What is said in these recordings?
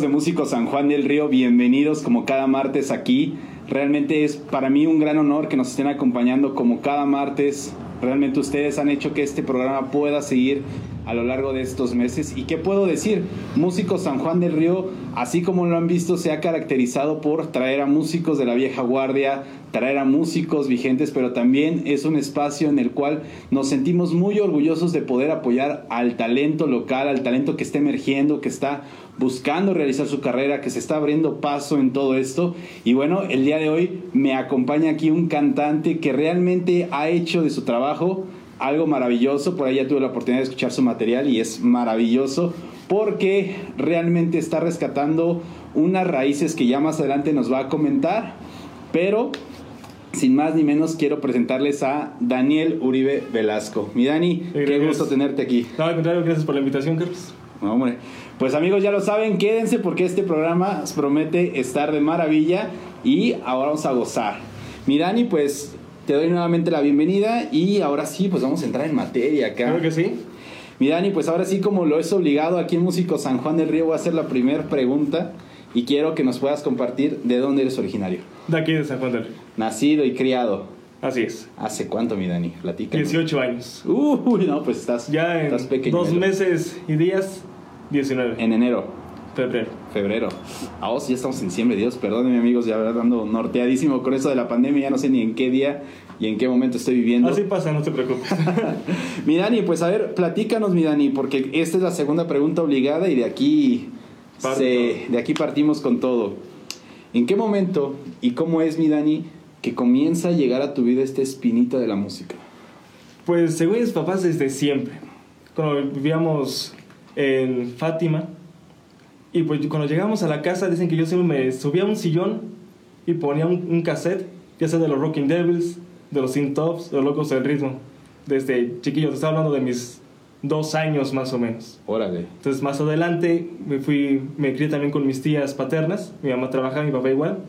De Músicos San Juan del Río, bienvenidos como cada martes aquí. Realmente es para mí un gran honor que nos estén acompañando como cada martes. Realmente ustedes han hecho que este programa pueda seguir a lo largo de estos meses. ¿Y qué puedo decir? Músicos San Juan del Río, así como lo han visto, se ha caracterizado por traer a músicos de la vieja guardia, traer a músicos vigentes, pero también es un espacio en el cual nos sentimos muy orgullosos de poder apoyar al talento local, al talento que está emergiendo, que está buscando realizar su carrera, que se está abriendo paso en todo esto. Y bueno, el día de hoy me acompaña aquí un cantante que realmente ha hecho de su trabajo algo maravilloso. Por ahí ya tuve la oportunidad de escuchar su material y es maravilloso porque realmente está rescatando unas raíces que ya más adelante nos va a comentar. Pero sin más ni menos quiero presentarles a Daniel Uribe Velasco. Mi Dani, qué gusto tenerte aquí. No, al contrario, gracias por la invitación, Carlos. No, hombre. Pues amigos, ya lo saben, quédense porque este programa promete estar de maravilla y ahora vamos a gozar. Mi Dani, pues te doy nuevamente la bienvenida y ahora sí, pues vamos a entrar en materia acá. Claro que sí. Mi Dani, pues ahora sí, como lo es obligado aquí en Músico San Juan del Río, voy a hacer la primera pregunta y quiero que nos puedas compartir de dónde eres originario. De aquí de San Juan del Río. Nacido y criado. Así es. ¿Hace cuánto, mi Dani? Platica. 18 años. Uy, no, pues estás, Ya en estás pequeño. dos meses y días, 19. En enero, febrero. febrero. Oh, sí, ya estamos en diciembre, Dios, perdónenme amigos, ya ando norteadísimo con eso de la pandemia, ya no sé ni en qué día y en qué momento estoy viviendo. Así pasa, no te preocupes. Mi Dani, pues a ver, platícanos, mi Dani, porque esta es la segunda pregunta obligada y de aquí, se- de aquí partimos con todo. ¿En qué momento y cómo es, mi Dani, que comienza a llegar a tu vida esta espinita de la música? pues según mis papás desde siempre. Cuando vivíamos en Fátima, y pues cuando llegamos a la casa dicen que yo siempre me subía a un sillón y ponía un, un cassette, ya sea de los Rocking Devils, de los Sin Tops, de los Locos del Ritmo. Desde chiquillo, te estaba hablando de mis dos años más o menos. Órale. Entonces más adelante me fui, me crié también con mis tías paternas, mi mamá trabajaba, mi papá igual,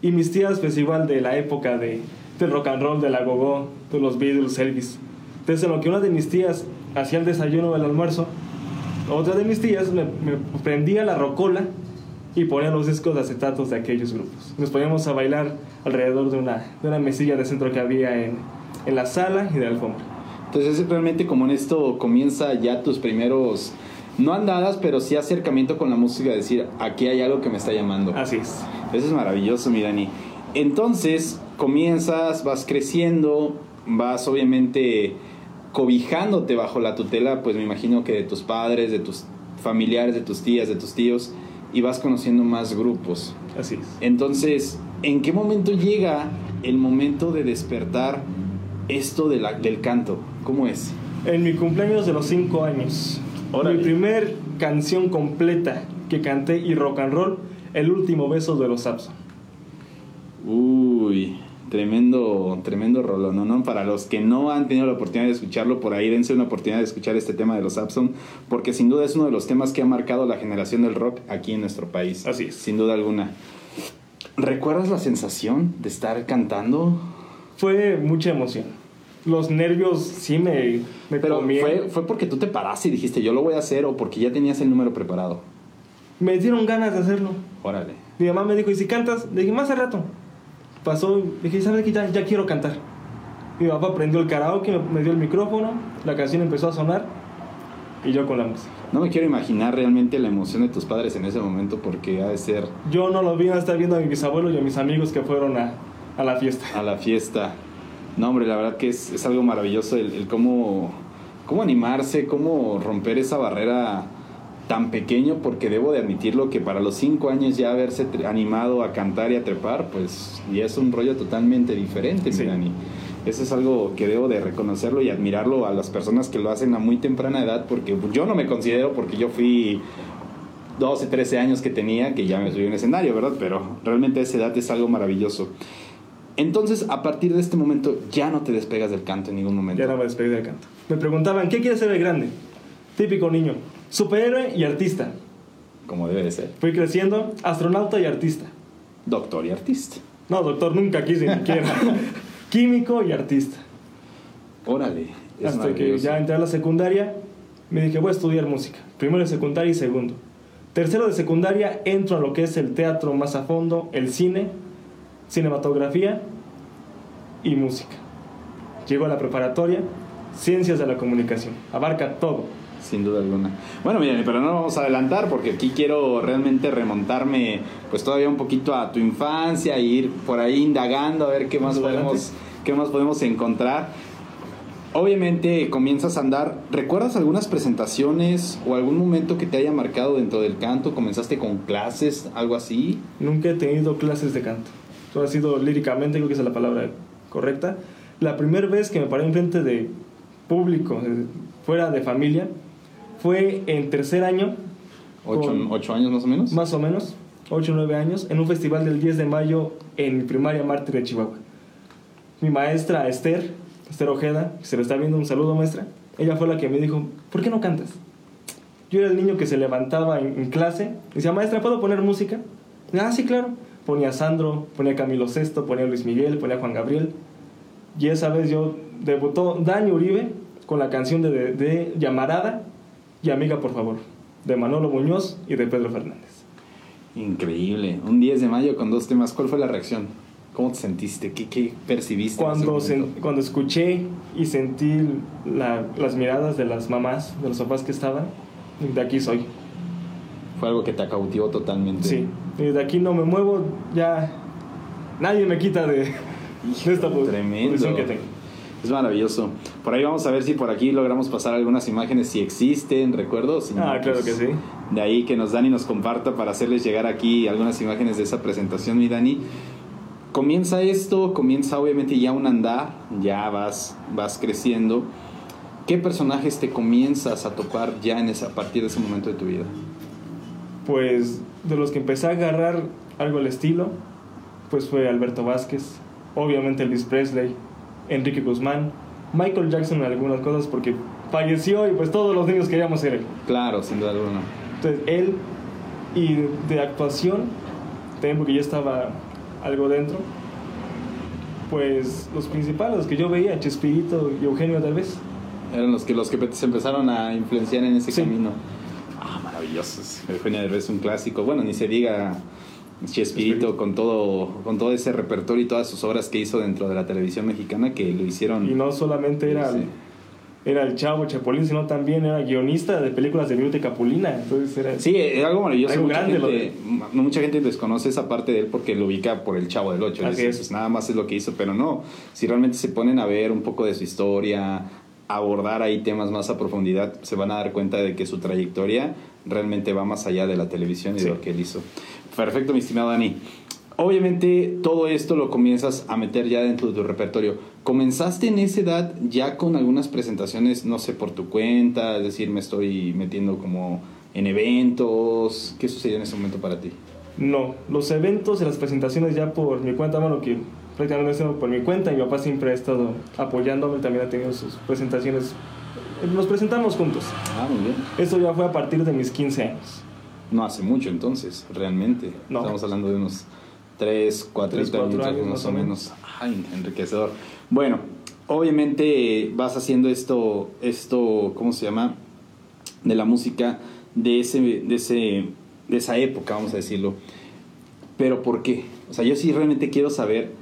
y mis tías pues igual de la época de, del rock and roll, de la gogo, de los Beatles, Elvis. Entonces en lo que una de mis tías hacía el desayuno o el almuerzo, otra de mis tías me, me prendía la rocola y ponía los discos de acetatos de aquellos grupos. Nos poníamos a bailar alrededor de una, de una mesilla de centro que había en, en la sala y de la alfombra. Entonces es realmente como en esto comienza ya tus primeros, no andadas, pero sí acercamiento con la música, decir, aquí hay algo que me está llamando. Así es. Eso es maravilloso, mi Dani. Entonces, comienzas, vas creciendo, vas obviamente cobijándote bajo la tutela, pues me imagino que de tus padres, de tus familiares, de tus tías, de tus tíos, y vas conociendo más grupos. Así es. Entonces, ¿en qué momento llega el momento de despertar esto de la- del canto? ¿Cómo es? En mi cumpleaños de los 5 años, Órale. mi primer canción completa que canté y rock and roll, El último beso de los Sapson. Uy, tremendo, tremendo rollo, ¿no? ¿no? Para los que no han tenido la oportunidad de escucharlo por ahí, dense una oportunidad de escuchar este tema de los Abson, porque sin duda es uno de los temas que ha marcado la generación del rock aquí en nuestro país. Así es. Sin duda alguna. ¿Recuerdas la sensación de estar cantando? Fue mucha emoción. Los nervios sí me, me Pero fue, fue porque tú te paraste y dijiste, yo lo voy a hacer, o porque ya tenías el número preparado. Me dieron ganas de hacerlo. Órale. Mi mamá me dijo, ¿y si cantas? Le dije, más al rato. Pasó, dije, ¿sabes qué? Ya, ya quiero cantar. Mi papá prendió el karaoke, me, dio el micrófono, la canción empezó a sonar y yo con la música. No me quiero imaginar realmente la emoción de tus padres en ese momento, porque ha de ser Yo no lo vi hasta viendo a mis abuelos y a mis amigos que fueron a, a la fiesta. a la fiesta. No, hombre, la verdad que es, es algo maravilloso el, el cómo, cómo animarse, cómo romper esa barrera tan pequeño, porque debo de admitirlo que para los cinco años ya haberse animado a cantar y a trepar, pues ya es un rollo totalmente diferente, Sí. Dani. Eso es algo que debo de reconocerlo y admirarlo a las personas que lo hacen a muy temprana edad, porque yo no me considero, porque yo fui 12, 13 años que tenía, que ya me subí a un escenario, ¿verdad? Pero realmente a esa edad es algo maravilloso. Entonces, a partir de este momento, ya no te despegas del canto en ningún momento. Ya no me despedí del canto. Me preguntaban, ¿qué quieres ser de grande? Típico niño. Superhéroe y artista. Como debe de ser. Fui creciendo, astronauta y artista. Doctor y artista. No, doctor, nunca quise ni siquiera. Químico y artista. Órale. es Hasta que ya entré a la secundaria, me dije, voy a estudiar música. Primero de secundaria y segundo. Tercero de secundaria entro a lo que es el teatro más a fondo, el cine, cinematografía y música. Llego a la preparatoria, ciencias de la comunicación. Abarca todo. Sin duda alguna. Bueno, miren, pero no vamos a adelantar porque aquí quiero realmente remontarme pues todavía un poquito a tu infancia e ir por ahí indagando a ver qué más podemos qué más podemos encontrar. Obviamente comienzas a andar, ¿recuerdas algunas presentaciones o algún momento que te haya marcado dentro del canto? ¿Comenzaste con clases, algo así? Nunca he tenido clases de canto. Todo ha sido líricamente, creo que es la palabra correcta. La primera vez que me paré enfrente de público, fuera de familia, fue en tercer año. ¿Ocho, años más o menos? Más o menos, ocho o nueve años, en un festival del 10 de mayo en mi primaria Mártir de Chihuahua. Mi maestra Esther, Esther Ojeda, que se le está viendo un saludo maestra, ella fue la que me dijo, ¿por qué no cantas? Yo era el niño que se levantaba en, clase y decía, maestra, ¿puedo poner música? ah, sí, claro. Ponía Sandro, ponía Camilo VI, ponía Luis Miguel, ponía Juan Gabriel. Y esa vez yo debutó Dani Uribe con la canción de, de Llamarada y Amiga por favor, de Manolo Muñoz y de Pedro Fernández. Increíble. Un 10 de mayo con dos temas. ¿Cuál fue la reacción? ¿Cómo te sentiste? ¿Qué, qué percibiste? Cuando, cuando escuché y sentí las miradas de las mamás, de los papás que estaban, de aquí soy. Fue algo que te cautivó totalmente. Sí, y de aquí no me muevo, ya nadie me quita de, de esta Tremendo. que tengo. Es maravilloso. Por ahí vamos a ver si por aquí logramos pasar algunas imágenes, si existen, recuerdos. ah, claro que sí. De ahí que nos Dani nos comparta para hacerles llegar aquí algunas imágenes de esa presentación, mi Dani. Comienza esto, comienza obviamente ya un andar, ya vas, vas creciendo. ¿Qué personajes te comienzas a topar ya en esa, a partir de ese momento de tu vida? Pues de los que empecé a agarrar algo al estilo, pues fue Alberto Vázquez, obviamente Elvis Presley, Enrique Guzmán, Michael Jackson en algunas cosas porque falleció y pues todos los niños queríamos ser él. Claro, sin duda alguna. Entonces él y de actuación, también porque ya estaba algo dentro, pues los principales, que yo veía, Chespirito y Eugenio tal vez. Eran los que, los que se empezaron a influenciar en ese camino. Ah, maravillosos. Eugenio Derbez es un clásico. Bueno, ni se diga Chespirito con todo, con todo ese repertorio y todas sus obras que hizo dentro de la televisión mexicana que lo hicieron. Y no solamente era, el, era el chavo Chapulín, sino también era guionista de películas de Viruta Capulina. Entonces era, sí, era algo maravilloso. mucha, gente, mucha gente desconoce esa parte de él porque lo ubica por el chavo del 8. Pues nada más es lo que hizo, pero no. Si realmente se ponen a ver un poco de su historia, abordar ahí temas más a profundidad, se van a dar cuenta de que su trayectoria realmente va más allá de la televisión y de lo que él hizo. Perfecto, mi estimado Dani. Obviamente todo esto lo comienzas a meter ya dentro de tu repertorio. ¿Comenzaste en esa edad ya con algunas presentaciones, no sé, por tu cuenta? Es decir, me estoy metiendo como en eventos. ¿Qué sucedió en ese momento para ti? No, los eventos y las presentaciones ya por mi cuenta, bueno, que prácticamente por mi cuenta. Mi papá siempre ha estado apoyándome, también ha tenido sus presentaciones. Nos presentamos juntos. Ah, muy bien. Esto ya fue a partir de mis 15 años. No hace mucho entonces, realmente. Estamos hablando de unos 3, 4 años más o menos. Ay, enriquecedor. Bueno, obviamente vas haciendo esto, esto, ¿cómo se llama? De la música de, ese, de, ese, de esa época, vamos a decirlo. Pero ¿por qué? O sea, yo sí realmente quiero saber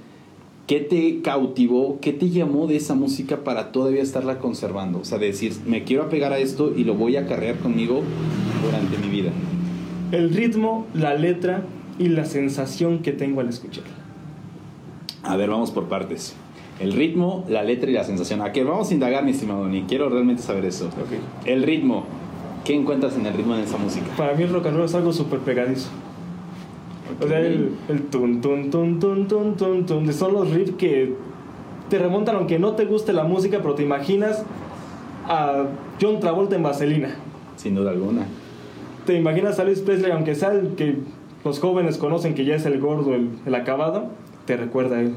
qué te cautivó, qué te llamó de esa música para todavía estarla conservando. O sea, decir, me quiero apegar a esto y lo voy a cargar conmigo durante mi vida el ritmo, la letra y la sensación que tengo al escuchar. A ver, vamos por partes. El ritmo, la letra y la sensación. ¿A qué vamos a indagar, mi estimado Ni Quiero realmente saber eso. El ritmo. ¿Qué encuentras en el ritmo de esa música? Para mí el rock and roll es algo súper pegadizo. O sea, el, el tun, tun, tun, tun, tun, tun, tun, son los riffs que te remontan, aunque no te guste la música, pero te imaginas a John Travolta en Vaselina. Sin duda alguna te imaginas a Luis Presley, aunque sea el que los jóvenes conocen que ya es el gordo, el, acabado, te recuerda a él.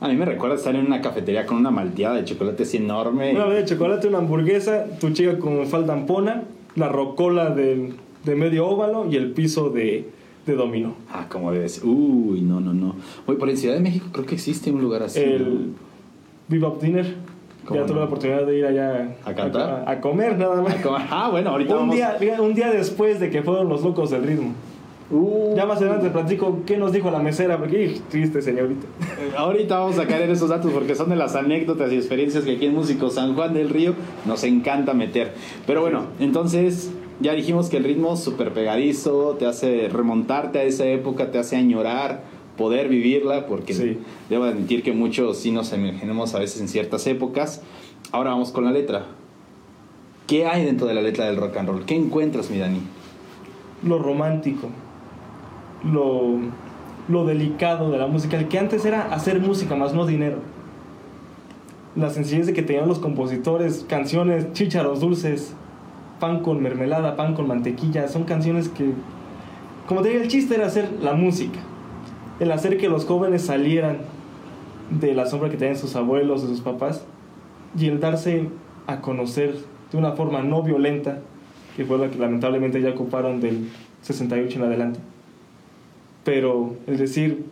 A mí me recuerda estar en una cafetería con una malteada de chocolate así enorme. Una de chocolate, una hamburguesa, tu chica con falda ampona, la rocola de, de medio óvalo y el piso de, de dominó. Ah, como debe ser. Uy, no, no, no. Oye, por en Ciudad de México creo que existe un lugar así. El Viva Dinner. Ya tuve la oportunidad de ir allá a cantar, a, comer nada más. Ah, bueno, ahorita un vamos. Día, un día después de que fueron los locos del ritmo. Uh. Ya más adelante platico qué nos dijo la mesera, porque triste señorita. Eh, ahorita vamos a caer en esos datos porque son de las anécdotas y experiencias que aquí en Músico San Juan del Río nos encanta meter. Pero bueno, entonces ya dijimos que el ritmo súper pegadizo, te hace remontarte a esa época, te hace añorar poder vivirla, porque debo admitir que muchos sí nos emergenemos a veces en ciertas épocas. Ahora vamos con la letra. ¿Qué hay dentro de la letra del rock and roll? ¿Qué encuentras, mi Dani? Lo romántico, lo, lo delicado de la música, el que antes era hacer música más no dinero. La sencillez de que tenían los compositores, canciones, chícharos dulces, pan con mermelada, pan con mantequilla, son canciones que, como te digo, el chiste era hacer la música, el hacer que los jóvenes salieran de la sombra que tenían sus abuelos, sus papás, y el darse a conocer de una forma no violenta, que fue la que lamentablemente ya ocuparon del 68 en adelante. Pero el decir,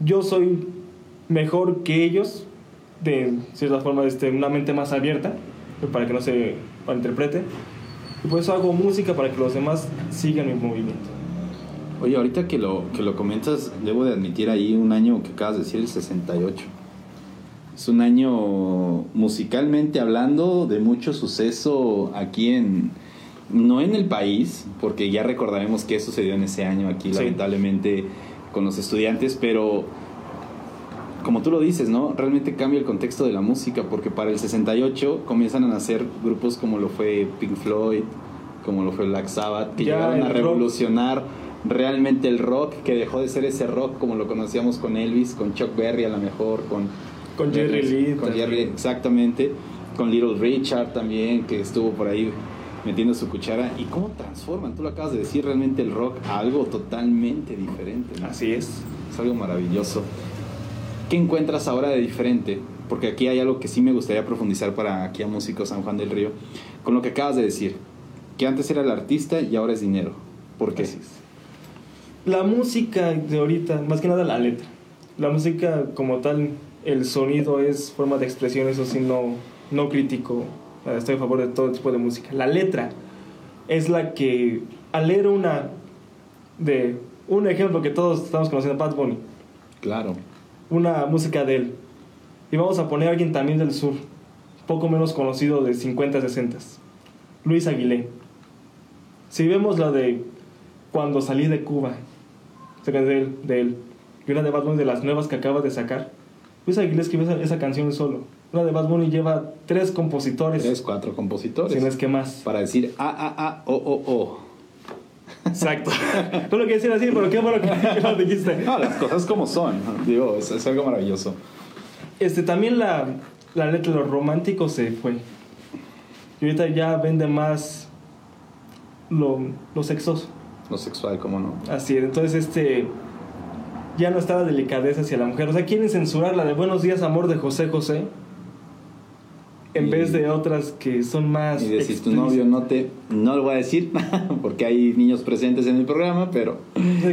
yo soy mejor que ellos, de cierta forma, este, una mente más abierta, para que no se malinterprete, y por eso hago música para que los demás sigan mi movimiento. Oye, ahorita que lo, que lo comentas, debo de admitir ahí un año que acabas de decir, el 68. Es un año musicalmente hablando de mucho suceso aquí en, no en el país, porque ya recordaremos qué sucedió en ese año aquí, lamentablemente, con los estudiantes, pero como tú lo dices, ¿no? Realmente cambia el contexto de la música, porque para el 68 comienzan a nacer grupos como lo fue Pink Floyd, como lo fue Black Sabbath, que llegaron a revolucionar realmente el rock, que dejó de ser ese rock como lo conocíamos con Elvis, con Chuck Berry a lo mejor, con, con Jerry Lee. Con Jerry, exactamente, con Little Richard también, que estuvo por ahí metiendo su cuchara. ¿Y cómo transforman? Tú lo acabas de decir, realmente el rock a algo totalmente diferente. Así es. Es algo maravilloso. ¿Qué encuentras ahora de diferente? Porque aquí hay algo que sí me gustaría profundizar para aquí a Músicos San Juan del Río. Con lo que acabas de decir, que antes era el artista y ahora es dinero. ¿Por qué? La música de ahorita, más que nada la letra. La música como tal, el sonido es forma de expresión, eso sí, no, no crítico. Estoy a favor de todo tipo de música. La letra es la que, al leer una, de un ejemplo que todos estamos conociendo, Bad Bunny. Claro una música de él. Y vamos a poner a alguien también del sur, poco menos conocido de 50, 60. Luis Aguilé. Si vemos la de Cuando salí de Cuba, de él, de él, y una de Bad Bunny de las nuevas que acaba de sacar, Luis Aguilé escribió esa, esa canción solo. Una de Bad Bunny lleva tres compositores. Tres, cuatro compositores. Si no es que más. Para decir A, A, A, O, O, O. Exacto. no lo quería decir así, pero qué bueno que lo dijiste. No, las cosas como son. Digo, es, algo maravilloso. Este, también la, la letra de los románticos se fue. Y ahorita ya vende más lo, lo sexoso. Lo sexual, ¿cómo no? Así es. Entonces, este. Ya no está la delicadeza hacia la mujer. O sea, quieren censurar la de Buenos días, amor de José José en vez de otras que son más. Y decir tu novio no te. No lo voy a decir porque hay niños presentes en el programa, pero.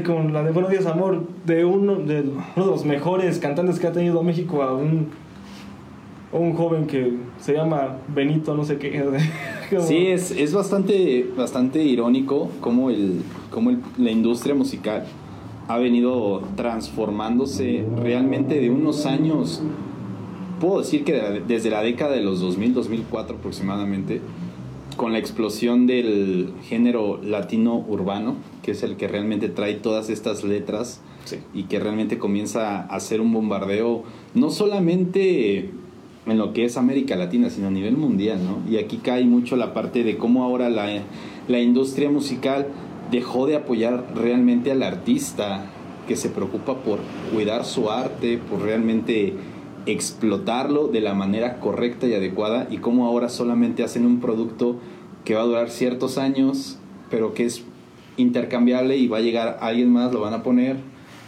Como la de Buenos Días Amor, de uno de, uno de los mejores cantantes que ha tenido México a un. Un joven que se llama Benito, no sé qué. sí, es, es bastante, bastante irónico cómo, el, cómo la industria musical ha venido transformándose realmente de unos años puedo decir que desde la década de los 2000, 2004 aproximadamente, con la explosión del género latino urbano, que es el que realmente trae todas estas letras y que realmente comienza a hacer un bombardeo, no solamente en lo que es América Latina, sino a nivel mundial, ¿no? Y aquí cae mucho la parte de cómo ahora la, la industria musical dejó de apoyar realmente al artista que se preocupa por cuidar su arte, por realmente explotarlo de la manera correcta y adecuada y cómo ahora solamente hacen un producto que va a durar ciertos años, pero que es intercambiable y va a llegar alguien más, lo van a poner,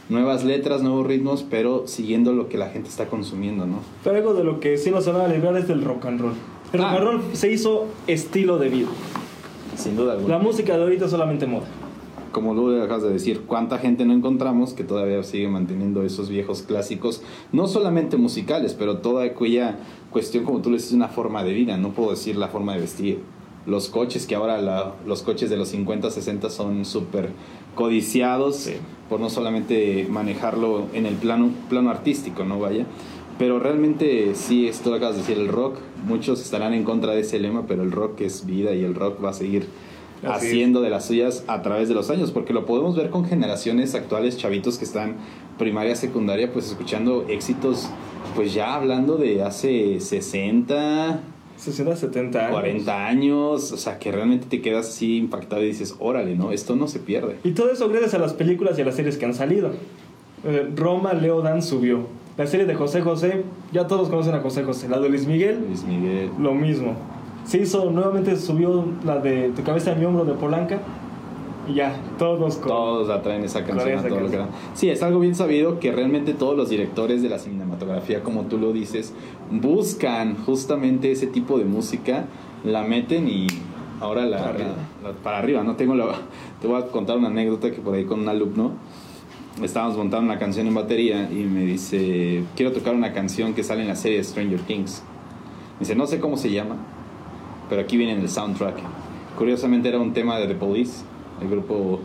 nuevas letras, nuevos ritmos, pero siguiendo lo que la gente está consumiendo, ¿no? Pero algo de lo que sí nos van a librar es del rock and roll. El rock and ah. roll se hizo estilo de vida. Sin duda alguna. La música de ahorita es solamente moda. como lo acabas de decir, cuánta gente no encontramos que todavía sigue manteniendo esos viejos clásicos, no solamente musicales, pero toda aquella cuestión, como tú le dices, una forma de vida, no puedo decir la forma de vestir. Los coches, que ahora la- los coches de los 50, 60 son súper codiciados Sí. por no solamente manejarlo en el plano, plano artístico, ¿no? Vaya. Pero realmente sí, esto lo acabas de decir, el rock, muchos estarán en contra de ese lema, pero el rock es vida y el rock va a seguir Así es. haciendo de las suyas a través de los años, porque lo podemos ver con generaciones actuales, chavitos que están primaria, secundaria, pues escuchando éxitos, pues ya hablando de hace 60, 60, 70 años. 40 años, o sea, que realmente te quedas así impactado y dices, órale, ¿no? Esto no se pierde. Y todo eso gracias a las películas y a las series que han salido. Eh, Roma, Leo Dan subió. La serie de José José, ya todos conocen a José José. La de Luis Miguel, Luis Miguel. lo mismo. Se hizo, nuevamente subió la de Tu cabeza de mi hombro de Polanca. Y ya, todos con... Todos atraen esa canción esa a todo lo que. Sí, es algo bien sabido que realmente todos los directores de la cinematografía, como tú lo dices, buscan justamente ese tipo de música, la meten y ahora la, Para arriba. la- la- para arriba, ¿no? Tengo la- te voy a contar una anécdota que por ahí con un alumno estábamos montando una canción en batería y me dice, quiero tocar una canción que sale en la serie Stranger Things. Me dice, no sé cómo se llama, pero aquí viene en el soundtrack. Curiosamente era un tema de The Police, el grupo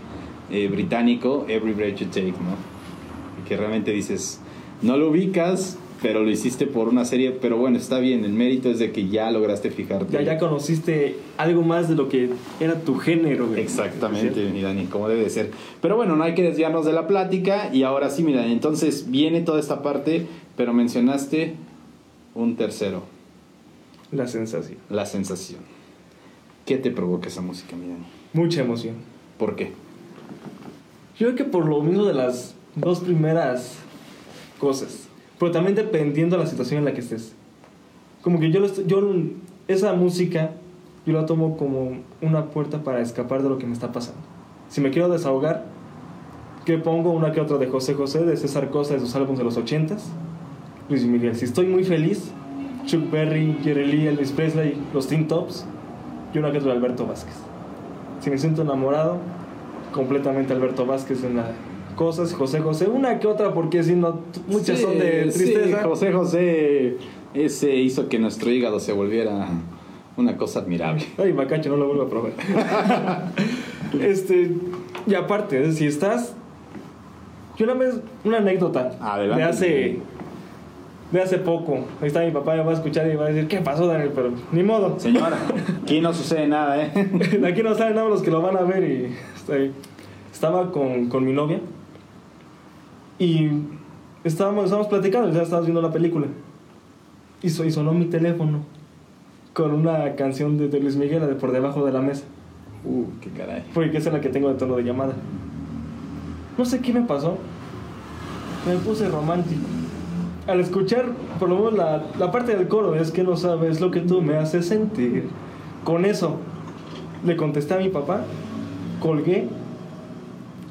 eh, británico Every Breath You Take, ¿no? Que realmente dices, no lo ubicas, pero lo hiciste por una serie, pero bueno, está bien, el mérito es de que ya lograste fijarte. Ya, ya conociste algo más de lo que era tu género. güey. Exactamente, mi Dani, como debe de ser. Pero bueno, no hay que desviarnos de la plática y ahora sí, mi Dani, entonces viene toda esta parte, pero mencionaste un tercero, La sensación. la sensación. ¿Qué te provoca esa música, mi Dani? Mucha emoción. ¿Por qué? Yo creo que por lo mismo de las dos primeras cosas. Pero también dependiendo de la situación en la que estés. Como que yo, esa música, yo la tomo como una puerta para escapar de lo que me está pasando. Si me quiero desahogar, que pongo una que otra de José José, de César Costa, de sus álbumes de los ochentas. Luis Miguel. Si estoy muy feliz, Chuck Berry, Jerry Lee, Elvis Presley, los Teen Tops, y una que otra de Alberto Vázquez. Si me siento enamorado, completamente Alberto Vázquez en las cosas, José José, una que otra, porque si no, muchas Sí, son de sí, tristeza. José José, ese hizo que nuestro hígado se volviera una cosa admirable. Ay, Macacho, no lo vuelvo a probar. este, y aparte, si estás. Yo una vez, una anécdota Adelante. de hace. De hace poco. Ahí está mi papá, me va a escuchar y va a decir, ¿qué pasó, Daniel? Pero ni modo. Señora, aquí no sucede nada, ¿eh? Aquí no saben nada los que lo van a ver y estoy- estaba con, con mi novia y estábamos, estábamos platicando, ya estábamos viendo la película y, so- y sonó mi teléfono con una canción de, de Luis Miguel, la de Por debajo de la mesa, Uh, qué caray. porque esa es la que tengo de tono de llamada. No sé qué me pasó, me puse romántico. Al escuchar, por lo menos la, la parte del coro, es que no sabes lo que tú me haces sentir. Con eso, le contesté a mi papá, colgué,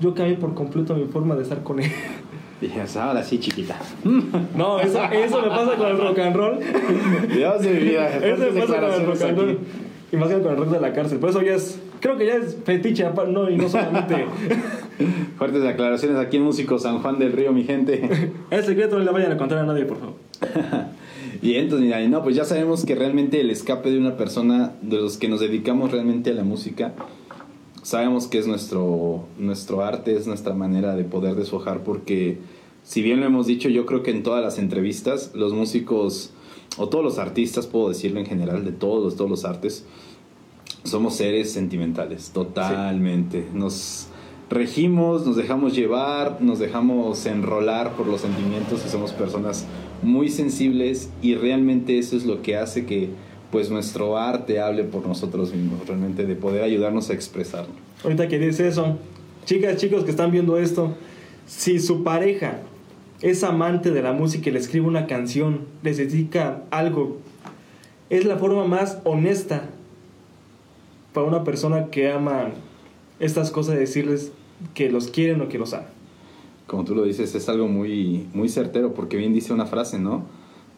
yo cambié por completo mi forma de estar con él. Dije, ahora sí, chiquita. No, eso, eso me pasa con el rock and roll. Dios de mi vida. Eso me pasa con el rock and roll. aquí. Y más que con el rock de la cárcel. Por eso ya es, creo que ya es fetiche, no, y no solamente. Fuertes declaraciones aquí en Músico San Juan del Río, mi gente. el secreto no le vayan a contar a nadie, por favor. Y entonces, mira, no, pues ya sabemos que realmente el escape de una persona, de los que nos dedicamos realmente a la música, sabemos que es nuestro, nuestro arte, es nuestra manera de poder desfojar, porque si bien lo hemos dicho, yo creo que en todas las entrevistas, los músicos, o todos los artistas, puedo decirlo en general, de todos, todos los artes, somos seres sentimentales, totalmente. Nos regimos, nos dejamos llevar, nos dejamos enrolar por los sentimientos y somos personas muy sensibles y realmente eso es lo que hace que pues nuestro arte hable por nosotros mismos, realmente de poder ayudarnos a expresarlo. Ahorita que dice eso, chicas, chicos que están viendo esto, si su pareja es amante de la música y le escribe una canción, les dedica algo, es la forma más honesta para una persona que ama estas cosas de decirles que los quieren o que los aman. Como tú lo dices, es algo muy, muy certero porque bien dice una frase, ¿no?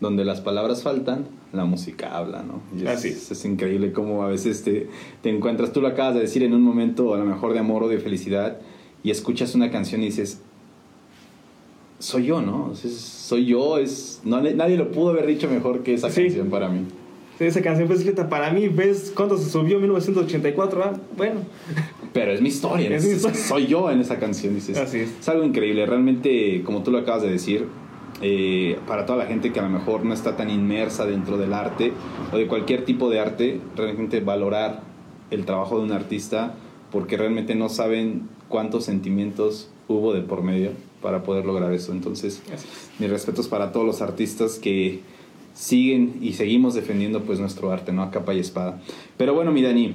donde las palabras faltan, la música habla, ¿no? Y es, Así es. es increíble cómo a veces te, te encuentras, tú lo acabas de decir en un momento a lo mejor de amor o de felicidad y escuchas una canción y dices, soy yo, ¿no? Es- soy yo, es no, nadie lo pudo haber dicho mejor que esa Sí. canción para mí. Esa canción fue escrita para mí, ¿ves cuándo se subió? 1984, ah, bueno. Pero es mi historia, Es es- mi historia. soy yo en esa canción, dices. Así es. algo increíble, realmente, como tú lo acabas de decir, eh, para toda la gente que a lo mejor no está tan inmersa dentro del arte o de cualquier tipo de arte, realmente valorar el trabajo de un artista porque realmente no saben cuántos sentimientos hubo de por medio para poder lograr eso. Entonces, es. mis respetos para todos los artistas que siguen y seguimos defendiendo pues nuestro arte, ¿no? A capa y espada. Pero bueno, mi Dani,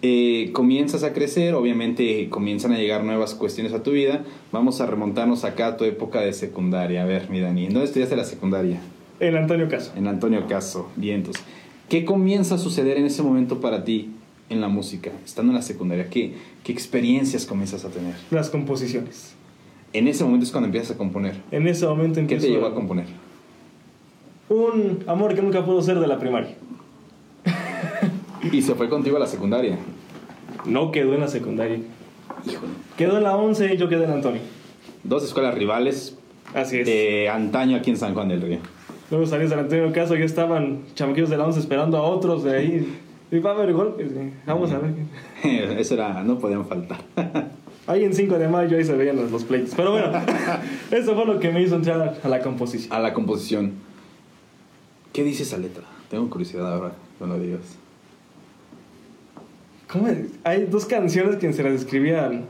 eh, comienzas a crecer, obviamente comienzan a llegar nuevas cuestiones a tu vida. Vamos a remontarnos acá a tu época de secundaria. A ver, mi Dani, ¿en dónde estudiaste la secundaria? El Antonio Caso. En Antonio Caso, vientos. ¿Qué comienza a suceder en ese momento para ti en la música, estando en la secundaria? ¿Qué, qué experiencias comienzas a tener? Las composiciones. En ese momento es cuando empiezas a componer. En ese momento ¿Qué empiezo te llevó a componer? Un amor que nunca pudo ser de la primaria. Y se fue contigo a la secundaria. No quedó en la secundaria. Híjole. Quedó en la 11 y yo quedé en Antonio. Dos escuelas rivales Así es. de antaño aquí en San Juan del Río. Luego salí del Antonio Caso, ya estaban chamaquillos de la 11 esperando a otros de ahí. Y va a haber golpes. Vamos a ver. Eso era, no podían faltar. Ahí en 5 de mayo ahí se veían los, los pleitos. Pero bueno, eso fue lo que me hizo entrar a la composición. A la composición. ¿Qué dice esa letra? Tengo curiosidad ahora cuando digas. ¿Cómo? Hay dos canciones que se las escribían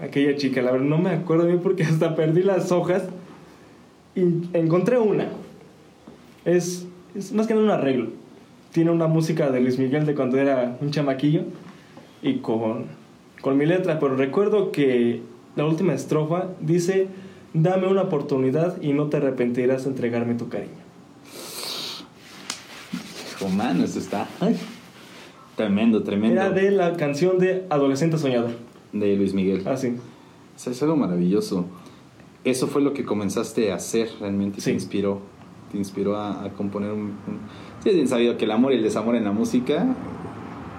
a aquella chica. La verdad no me acuerdo bien porque hasta perdí las hojas. Y encontré una. Es, es más que nada un arreglo. Tiene una música de Luis Miguel de cuando era un chamaquillo. Y con, con mi letra. Pero recuerdo que la última estrofa dice... Dame una oportunidad y no te arrepentirás de entregarme tu cariño. Hijo, mano, eso está. ay, tremendo, tremendo. Era de la canción de Adolescente Soñador. De Luis Miguel. Así. Eso es algo maravilloso. Eso fue lo que comenzaste a hacer realmente. Sí. Te inspiró. Te inspiró a, a componer un, un- Sí, es bien sabido que el amor y el desamor en la música.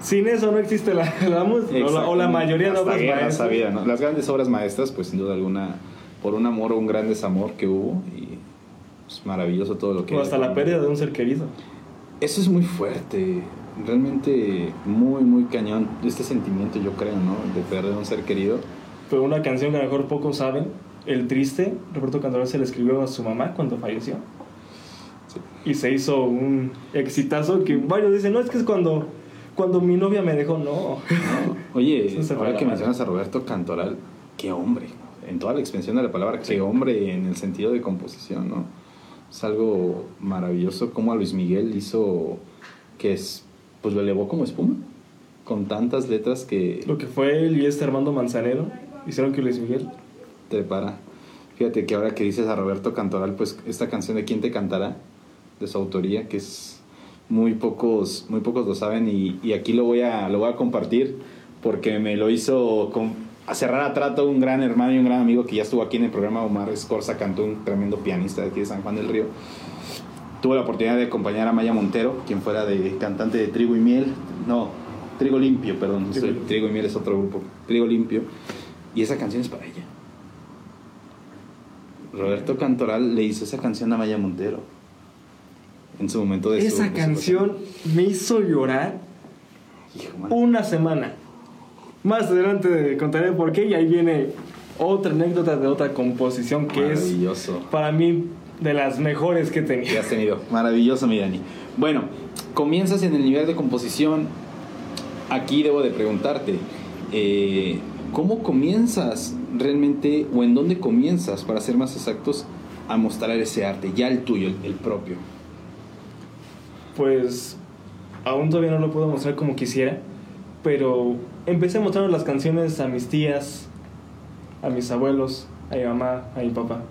Sin eso no existe la, la música. O la, o la mayoría de obras maestras. sabida, ¿no? Las grandes obras maestras, pues sin duda alguna, por un amor o un gran desamor que hubo. Y es maravilloso todo lo que. O hasta la pérdida de un ser querido. Eso es muy fuerte. Realmente muy, muy cañón. Este sentimiento, yo creo, ¿no? De perder a un ser querido. Pero una canción que a lo mejor pocos saben, El Triste, Roberto Cantoral se le escribió a su mamá cuando falleció. Sí. Y se hizo un exitazo que varios dicen, no, es que es cuando, cuando mi novia me dejó. No. No. Oye, fue ahora que mencionas a Roberto Cantoral, qué hombre. En toda la extensión de la palabra, qué hombre en el sentido de composición, ¿no? Es algo maravilloso como a Luis Miguel hizo que es, pues lo elevó como espuma, con tantas letras que Lo que fue él y este Armando Manzanero hicieron que Luis Miguel. te para. Fíjate que ahora que dices a Roberto Cantoral, pues esta canción de ¿Quién te cantará? de su autoría, que es muy pocos, muy pocos lo saben y, y aquí lo voy, a, lo voy a compartir porque me lo hizo con, a cerrar a trato un gran hermano y un gran amigo que ya estuvo aquí en el programa, Omar Escorza Cantú, un tremendo pianista de aquí de San Juan del Río. Tuve la oportunidad de acompañar a Maya Montero, quien fuera de cantante de Trigo y Miel, no, Trigo Limpio, perdón, Trigo soy- Limpio. Trigo y Miel es otro grupo, Trigo Limpio, y esa canción es para ella. Roberto Cantoral le hizo esa canción a Maya Montero. En su momento de Esa su canción me hizo llorar Hijo, una semana. Más adelante contaré por qué y ahí viene otra anécdota de otra composición que es Maravilloso. para mí de las mejores que he que tenido. has tenido. Maravilloso, mi Dani. Bueno, comienzas en el nivel de composición. Aquí debo de preguntarte, eh, ¿cómo comienzas realmente, o en dónde comienzas, para ser más exactos, a mostrar ese arte, ya el tuyo, el, el propio? Pues aún todavía no lo puedo mostrar como quisiera, pero empecé a mostrar las canciones a mis tías, a mis abuelos, a mi mamá, a mi papá.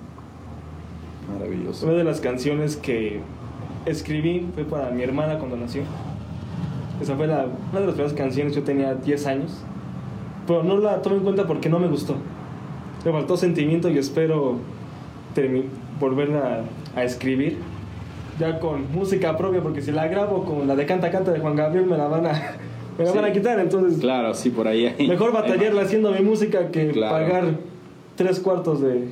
Maravilloso. Una de las canciones que escribí fue para mi hermana cuando nació. Esa fue la, una de las primeras canciones, yo tenía 10 años. Pero no la tomé en cuenta porque no me gustó. Me faltó sentimiento y espero volverla a escribir ya con música propia, porque si la grabo con la de Canta Canta de Juan Gabriel me la van a, me la van a quitar, entonces Claro, sí, por ahí. hay- mejor hay batallarla haciendo mi música que Claro. pagar tres cuartos de...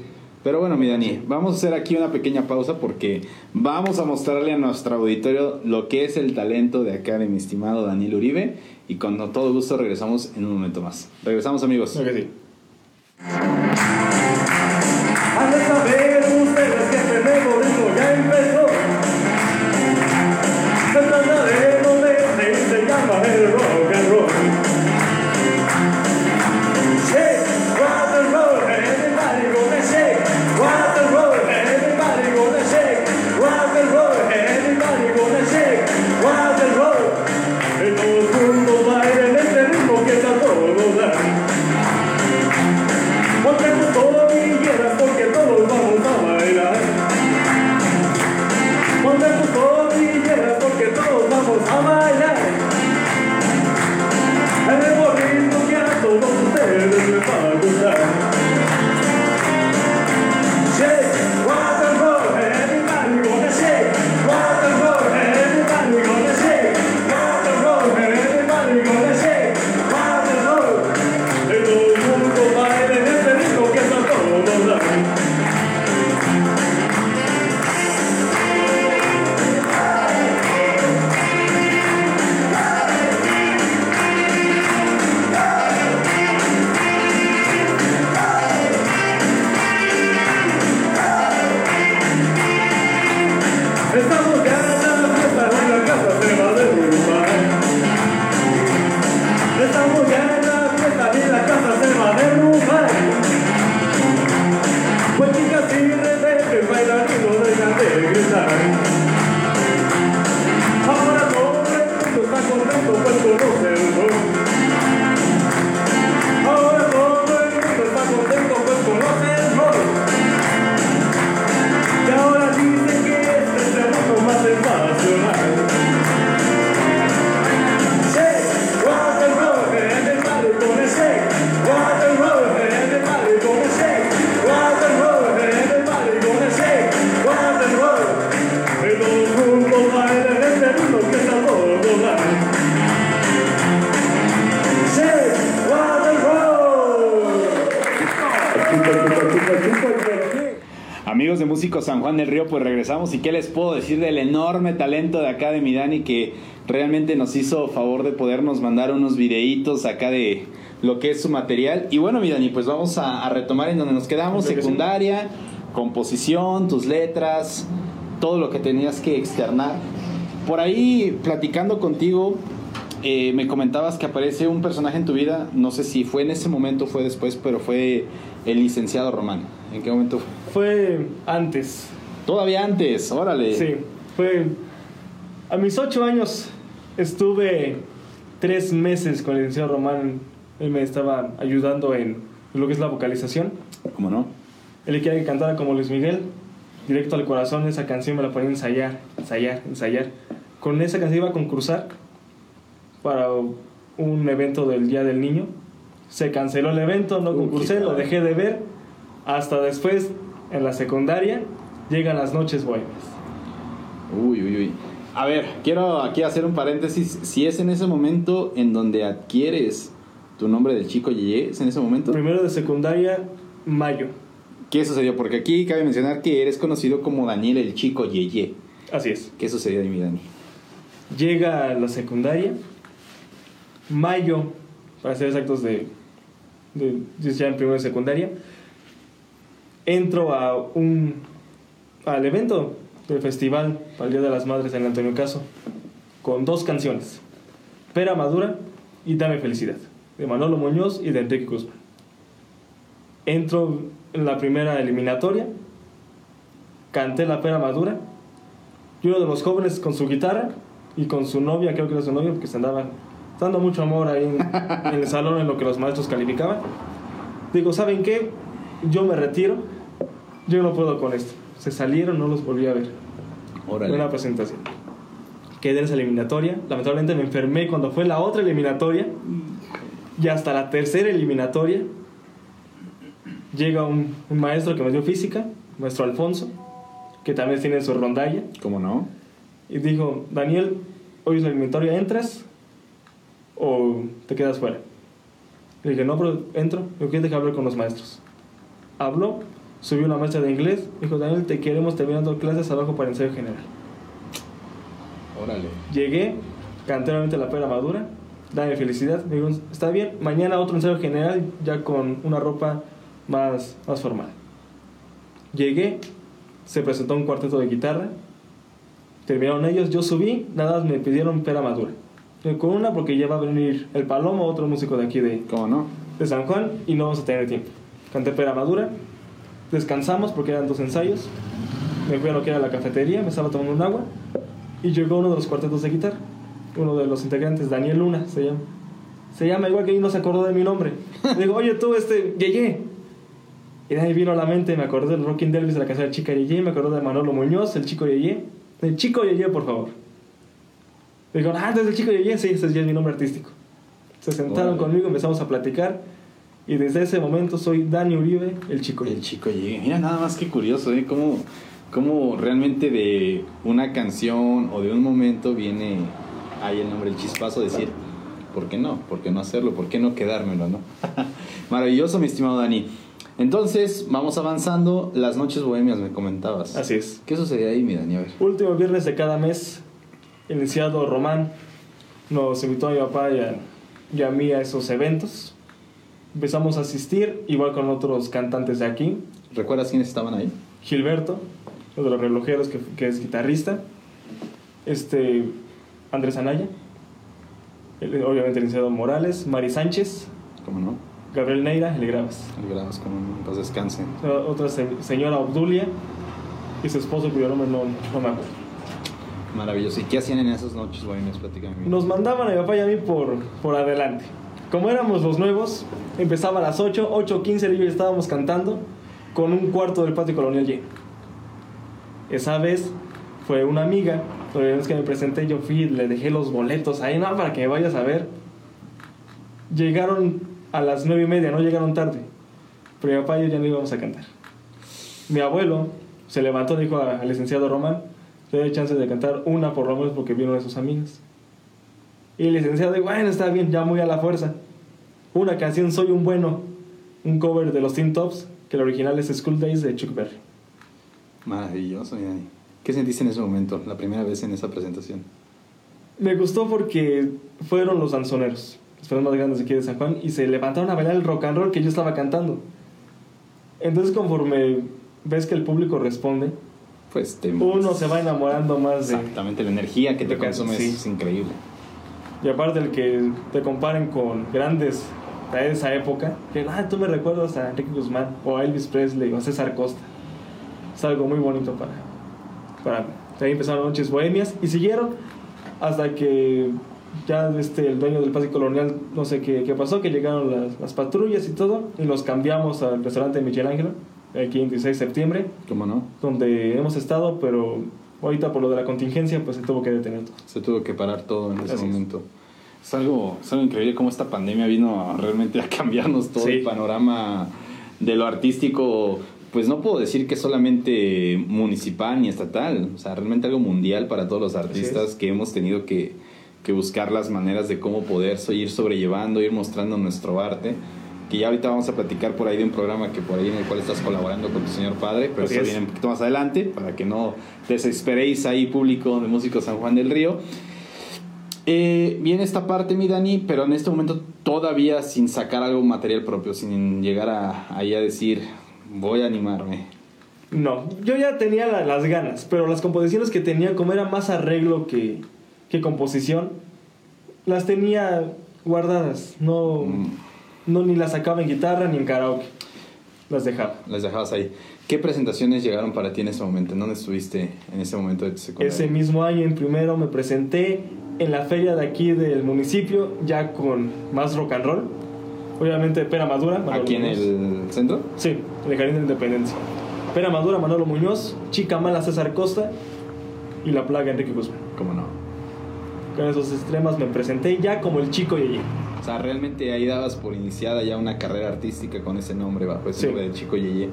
Pero bueno, mi Dani, vamos a hacer aquí una pequeña pausa porque vamos a mostrarle a nuestro auditorio lo que es el talento de acá de mi estimado Daniel Uribe y con todo gusto regresamos en un momento más. Regresamos amigos. Que sí. Han de saber ustedes que este nuevo ritmo ya empezó. Regresamos y qué les puedo decir del enorme talento de acá de mi Dani que realmente nos hizo favor de podernos mandar unos videitos acá de lo que es su material. Y bueno, mi Dani, pues vamos a, a retomar en donde nos quedamos, secundaria, composición, tus letras, todo lo que tenías que externar. Por ahí, platicando contigo, eh, me comentabas que aparece un personaje en tu vida, no sé si fue en ese momento o fue después, pero fue el licenciado Román. ¿En qué momento fue? Fue antes. Todavía antes, órale. Sí, fue... A mis ocho años estuve tres meses con el licenciado Román. Él me estaba ayudando en lo que es la vocalización. ¿Cómo no? Él quería que cantara como Luis Miguel, directo al corazón. Esa canción me la ponía a ensayar, ensayar, ensayar. Con esa canción iba a concursar para un evento del Día del Niño. Se canceló el evento, no concursé, lo dejé de ver. Hasta después, en la secundaria, llegan las noches bohemias. Uy, uy, uy. A ver, quiero aquí hacer un paréntesis. Si es en ese momento en donde adquieres tu nombre del chico Yeye, ¿es en ese momento? Primero de secundaria, mayo. ¿Qué sucedió? Porque aquí cabe mencionar que eres conocido como Daniel el chico Yeye. Así es. ¿Qué sucedió de mi Dani? Llega la secundaria, mayo, para ser exactos, de, de ya en primero de secundaria. Entro a un, al evento del festival para el Día de las Madres en Antonio Caso con dos canciones: Pera Madura y Dame Felicidad, de Manolo Muñoz y de Enrique Guzmán. Entro en la primera eliminatoria, canté la Pera Madura y uno de los jóvenes con su guitarra y con su novia, creo que era su novia, porque se andaban dando mucho amor ahí en, en el salón en lo que los maestros calificaban. Digo, ¿saben qué? Yo me retiro, yo no puedo con esto. Se salieron, no los volví a ver. Órale. Una presentación. Quedé en esa eliminatoria. Lamentablemente me enfermé cuando fue la otra eliminatoria. Y hasta la tercera eliminatoria llega un, un maestro que me dio física, maestro Alfonso, que también tiene su rondalla. ¿Cómo no? Y dijo, Daniel, hoy es la eliminatoria, ¿entras o te quedas fuera? Le dije, no, pero entro. Yo quiero dejar hablar con los maestros. Habló, subió una maestra de inglés, dijo, Daniel, te queremos terminando clases abajo para ensayo general. Órale. Llegué, canté nuevamente la pera madura, dame felicidad. Me dijo, está bien, mañana otro ensayo general ya con una ropa más, más formal. Llegué, se presentó un cuarteto de guitarra, terminaron ellos, yo subí, nada más me pidieron pera madura. Con una porque ya va a venir el Palomo, otro músico de aquí de, ¿Cómo no? de San Juan, y no vamos a tener tiempo. Canté pera madura, descansamos porque eran dos ensayos, me fui a lo que era la cafetería, me estaba tomando un agua, y llegó uno de los cuartetos de guitarra, uno de los integrantes, Daniel Luna se llama. Se llama igual que y no se acordó de mi nombre. Digo, oye tú, este, Yeye. Y de ahí vino a la mente, me acordé del Rocking Delvis de la casa de Chica Yeye, me acordé de Manolo Muñoz, el chico Yeye. El chico Yeye, por favor. Digo, ah, desde el chico Yeye, sí, ese ya es mi nombre artístico. Se sentaron conmigo, empezamos a platicar. Y desde ese momento soy Dani Uribe, el chico El chico llegue. Mira, nada más que curioso, ¿eh? Cómo, cómo realmente de una canción o de un momento viene ahí el nombre, el chispazo, decir, ¿por qué no? ¿Por qué no hacerlo? ¿Por qué no quedármelo, no? Maravilloso, mi estimado Dani. Entonces, vamos avanzando. Las noches bohemias me comentabas. Así es. ¿Qué sucedía ahí, mi Dani? A ver. Último viernes de cada mes, iniciado Román, nos invitó a mi papá y a, y a mí a esos eventos. Empezamos a asistir, igual con otros cantantes de aquí. ¿Recuerdas quiénes estaban ahí? Gilberto, uno de los relojeros que, que es guitarrista. Este, Andrés Anaya. el- obviamente el licenciado Morales. Mari Sánchez. ¿Cómo no? Gabriel Neira, el Gravas. El Grabas, como no, paz descanse. Otra se- señora Obdulia y su esposo, cuyo nombre no, no me acuerdo. Maravilloso. ¿Y qué hacían en esas noches bohemias? Platícame. Nos mandaban a mi papá y a mí por, por adelante. Como éramos los nuevos, empezaba a las 8, 8.15 y yo ya estábamos cantando con un cuarto del patio colonial lleno. Esa vez fue una amiga, la vez que me presenté yo fui le dejé los boletos ahí, no, para que me vayas a ver. Llegaron a las 9 y media, no llegaron tarde. Pero mi papá y yo ya no íbamos a cantar. Mi abuelo se levantó dijo a- al licenciado Román, le doy chance de cantar una por lo menos porque vino de sus amigas. Y el licenciado bueno, está bien, ya muy a la fuerza. Una canción, Soy un bueno, un cover de los Teen Tops, que el original es School Days de Chuck Berry. Maravilloso, Dani. ¿Qué sentiste en ese momento, la primera vez en esa presentación? Me gustó porque fueron los danzoneros, los fans más grandes de aquí de San Juan, y se levantaron a bailar el rock and roll que yo estaba cantando. Entonces, conforme ves que el público responde, Pues te... uno se va enamorando más de... Exactamente, la energía que te Lo que- consume sí. es increíble. Y aparte el que te comparen con grandes de esa época, que ah, tú me recuerdas a Enrique Guzmán o a Elvis Presley o a César Costa. Es algo muy bonito para, para mí. Ahí empezaron noches bohemias y siguieron hasta que ya este, el dueño del Pase Colonial, no sé qué, qué pasó, que llegaron las, las patrullas y todo, y los cambiamos al restaurante Michelangelo, aquí en 16 de septiembre, ¿Cómo no? donde hemos estado, pero ahorita por lo de la contingencia, pues se tuvo que detener todo. Se tuvo que parar todo en ese Así es. momento. Es algo, es algo increíble cómo esta pandemia vino a- realmente a cambiarnos todo Sí. el panorama de lo artístico. Pues no puedo decir que solamente municipal ni estatal, o sea, realmente algo mundial para todos los artistas es. que hemos tenido que, que buscar las maneras de cómo poder ir sobrellevando, ir mostrando nuestro arte. Que ya ahorita vamos a platicar por ahí de un programa que por ahí en el cual estás colaborando con tu señor padre, pero Así eso es. viene un poquito más adelante para que no desesperéis ahí público de Músicos San Juan del Río. Eh, viene esta parte, mi Dani, pero en este momento todavía sin sacar algo material propio, sin llegar a, ahí a decir, voy a animarme. No, yo ya tenía la- las ganas, pero las composiciones que tenía, como era más arreglo que, que composición, las tenía guardadas. No, Mm, no ni las sacaba en guitarra ni en karaoke. Las dejaba. las dejabas ahí. ¿Qué presentaciones llegaron para ti en ese momento? ¿En dónde estuviste en ese momento de tu secundaria? Ese mismo año, en primero, me presenté en la feria de aquí del municipio, ya con más rock and roll. Obviamente, Pera Madura. Manolo ¿Aquí en el centro? Sí, en el Jardín de la Independencia. Pera Madura, Manolo Muñoz, Chica Mala, César Costa y La Plaga, Enrique Guzmán. ¿Cómo no? Con esos extremos me presenté ya como el chico Yeye. Sea, realmente ahí dabas por iniciada ya una carrera artística con ese nombre, bajo ese Sí. nombre de Chico Yeye.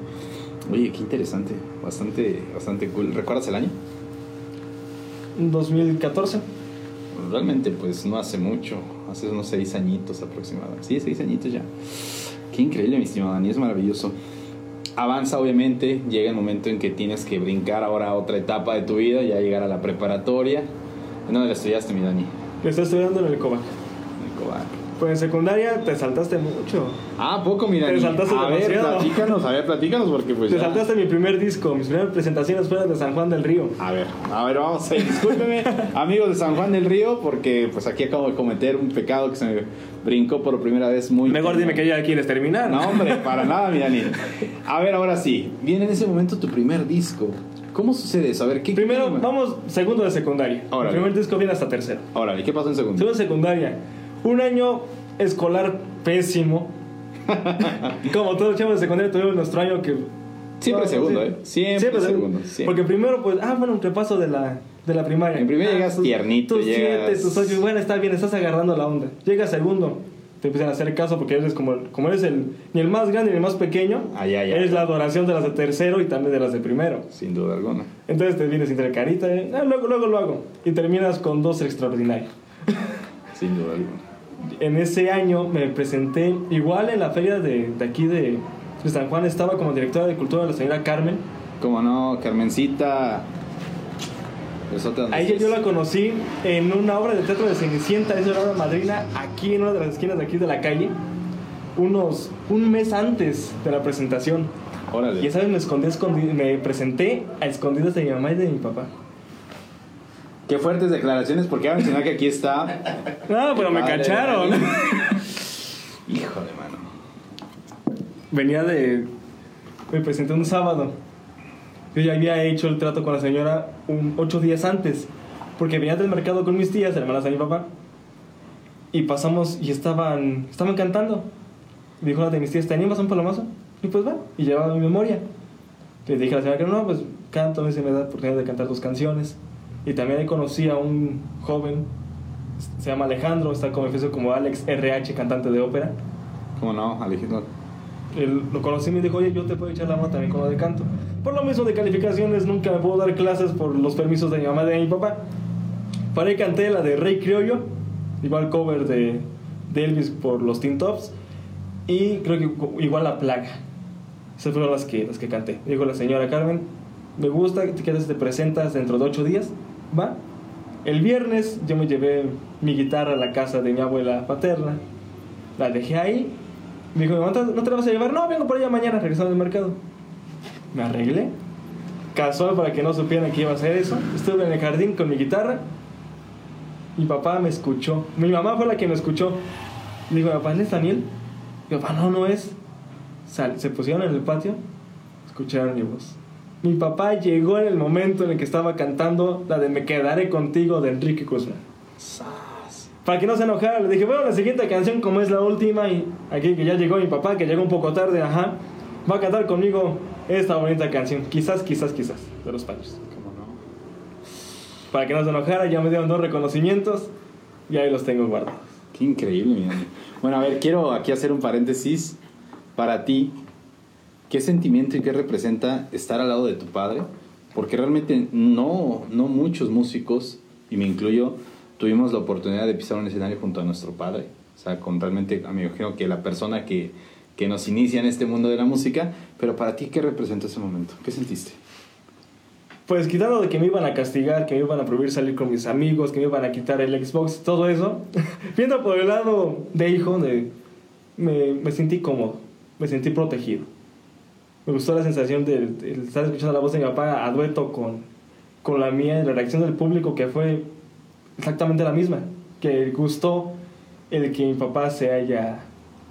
Oye, qué interesante, bastante, bastante cool. ¿Recuerdas el año? 2014. Realmente, pues no hace mucho, hace unos seis añitos aproximadamente. Sí, seis añitos ya. Qué increíble, mi estimado Dani, es maravilloso. Avanza, obviamente, llega el momento en que tienes que brincar ahora a otra etapa de tu vida, ya llegar a la preparatoria. ¿En dónde la estudiaste, mi Dani? Estoy estudiando en el COVAC. En el Cobac. Pues en secundaria te saltaste mucho. Ah, poco, mi Dani. Te saltaste a ver, demasiado. platícanos, a ver, platícanos, porque pues Te ya- saltaste mi primer disco. Mis primeras presentaciones fueron de San Juan del Río. A ver, a ver, vamos a discúlpeme, amigos de San Juan del Río, porque pues aquí acabo de cometer un pecado que se me brincó por primera vez muy... Mejor dime que ya quieres terminar. No, hombre, para nada, mi Dani. A ver, ahora sí, viene en ese momento tu primer disco. ¿Cómo sucede eso? A ver, ¿qué... Primero, qué- vamos, segundo de secundaria. Órale. El primer disco viene hasta tercero. Órale, ¿qué pasó en segundo? Segundo de secundaria. Un año escolar pésimo. Como todos los chavos de secundaria tuvimos nuestro año que... Siempre segundo. ¿eh? Siempre segundo, siempre. Porque primero, pues, ah, bueno, un repaso de la, de la primaria. En primero Ah, llegas tus- tiernito, Tus llegas- siete, tus ocho, bueno, está bien, estás agarrando la onda. Llega segundo, te empiezan a hacer caso porque eres como, como eres el, ni el más grande ni el más pequeño. Ah, ya, ya. Eres la adoración de las de tercero y también de las de primero. Sin duda alguna. Entonces te vienes entre carita, eh, ah, luego, luego lo hago. Y terminas con dos extraordinarios. Sin duda alguna. En ese año me presenté, igual en la feria de, de aquí de, de San Juan, estaba como directora de cultura la señora Carmen. Como no, Carmencita... Donde A ella yo la conocí en una obra de teatro de Cenicienta, es la madrina, aquí en una de las esquinas de aquí de la calle, unos, un mes antes de la presentación. Órale. Y esa vez me, escondí, escondi- me presenté a escondidas de mi mamá y de mi papá. Qué fuertes declaraciones, porque a mencionar que aquí está... No, pero me cacharon. de mano. Venía de... Me presenté un sábado. Yo ya había hecho el trato con la señora un, ocho días antes. Porque venía del mercado con mis tías, hermanas de mi papá. Y pasamos y estaban, estaban cantando. Dijo una de mis tías, ¿te animas a un palomazo? Y pues va, y llevaba mi memoria. Le dije a la señora que no, pues canto, a si me da oportunidad de cantar tus canciones. Y también ahí conocí a un joven, se llama Alejandro, está como, como Alex RH, cantante de ópera. ¿Cómo no, Alejandro? Lo conocí y me dijo, oye, yo te puedo echar la mano también con lo de canto. Por lo mismo de calificaciones, nunca me puedo dar clases por los permisos de mi mamá y de mi papá. Para ahí canté la de Rey Criollo, igual cover de, de Elvis por los Teen Tops, y creo que igual La Plaga. Esas fueron las que, las que canté. Dijo la señora Carmen, me gusta que te te presentas dentro de ocho días, El viernes yo me llevé mi guitarra a la casa de mi abuela paterna, la dejé ahí. Me dijo, ¿no te, la vas a llevar? No, vengo por allá mañana, regresando del mercado. Me arreglé, casual para que no supieran que iba a hacer eso. Estuve en el jardín con mi guitarra. Mi papá me escuchó. Mi mamá fue la que me escuchó. Le digo, papá, ¿es Daniel? Mi papá, no, no es. Sal- se pusieron en el patio, escucharon mi voz. Mi papá llegó en el momento en el que estaba cantando la de Me quedaré contigo de Enrique Guzmán. Para que no se enojara, le dije, bueno, la siguiente canción, como es la última, y aquí que ya llegó mi papá, que llegó un poco tarde, ajá, va a cantar conmigo esta bonita canción. Quizás, quizás, quizás, de los paños. ¿Cómo no? Para que no se enojara, ya me dieron dos reconocimientos y ahí los tengo guardados. Qué increíble, mi. Bueno, a ver, quiero aquí hacer un paréntesis. Para ti, ¿qué sentimiento y qué representa estar al lado de tu padre? Porque realmente no, no muchos músicos, y me incluyo, tuvimos la oportunidad de pisar un escenario junto a nuestro padre. O sea, con realmente, me imagino que la persona que, que nos inicia en este mundo de la música. Pero para ti, ¿qué representó ese momento? ¿Qué sentiste? Pues quitando de que me iban a castigar, que me iban a prohibir salir con mis amigos, que me iban a quitar el Xbox, todo eso, viendo por el lado de hijo, me, me sentí cómodo, me sentí protegido. Me gustó la sensación de, de estar escuchando la voz de mi papá a dueto con, con la mía y la reacción del público que fue exactamente la misma. Que gustó el que mi papá se haya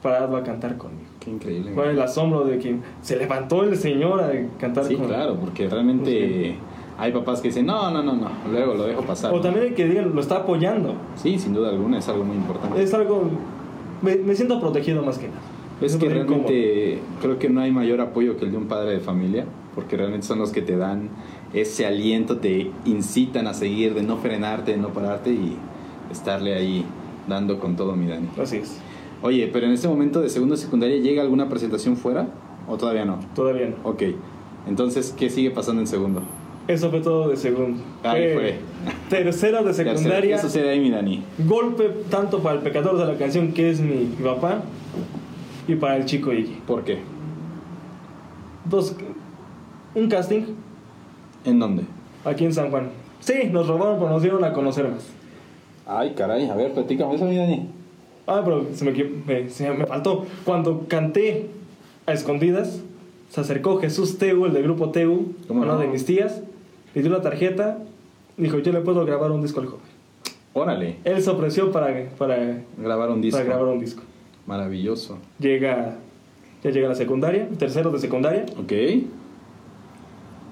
parado a cantar conmigo. Qué increíble. Fue el asombro de que se levantó el señor a cantar Sí, con claro, porque realmente hay papás que dicen, no, no, no, no, luego lo dejo pasar. O también el que digan, lo está apoyando. Sí, sin duda alguna, es algo muy importante. Es algo. Me, me siento protegido más que nada. Es que realmente creo que no hay mayor apoyo que el de un padre de familia, porque realmente son los que te dan ese aliento, te incitan a seguir, de no frenarte, de no pararte y estarle ahí dando con todo mi Dani. Así es. Oye, pero en este momento de segundo de secundaria, ¿llega alguna presentación fuera? ¿O todavía no? Todavía no. Ok. Entonces, ¿qué sigue pasando en segundo? Eso fue todo de segundo. Ahí fue. Tercero de secundaria. ¿Qué sucede ahí, mi Dani? Golpe tanto para el pecador de la canción, que es mi papá, y para el chico Iggy. ¿Por qué? Dos, un casting ¿En dónde? aquí en San Juan. Sí, nos robaron, pero nos dieron a conocer más. Ay, caray. A ver, platícame eso, mi Dani. Ah, pero se me, me, se me faltó. Cuando canté a escondidas, se acercó Jesús Teu, el del grupo Teu, ¿Cómo una no? de mis tías, le dio la tarjeta, dijo, yo le puedo grabar un disco al joven. Órale. Él se ofreció para, para, Grabar un disco. para grabar un disco. Maravilloso. Llega, ya llega la secundaria, tercero de secundaria, Ok.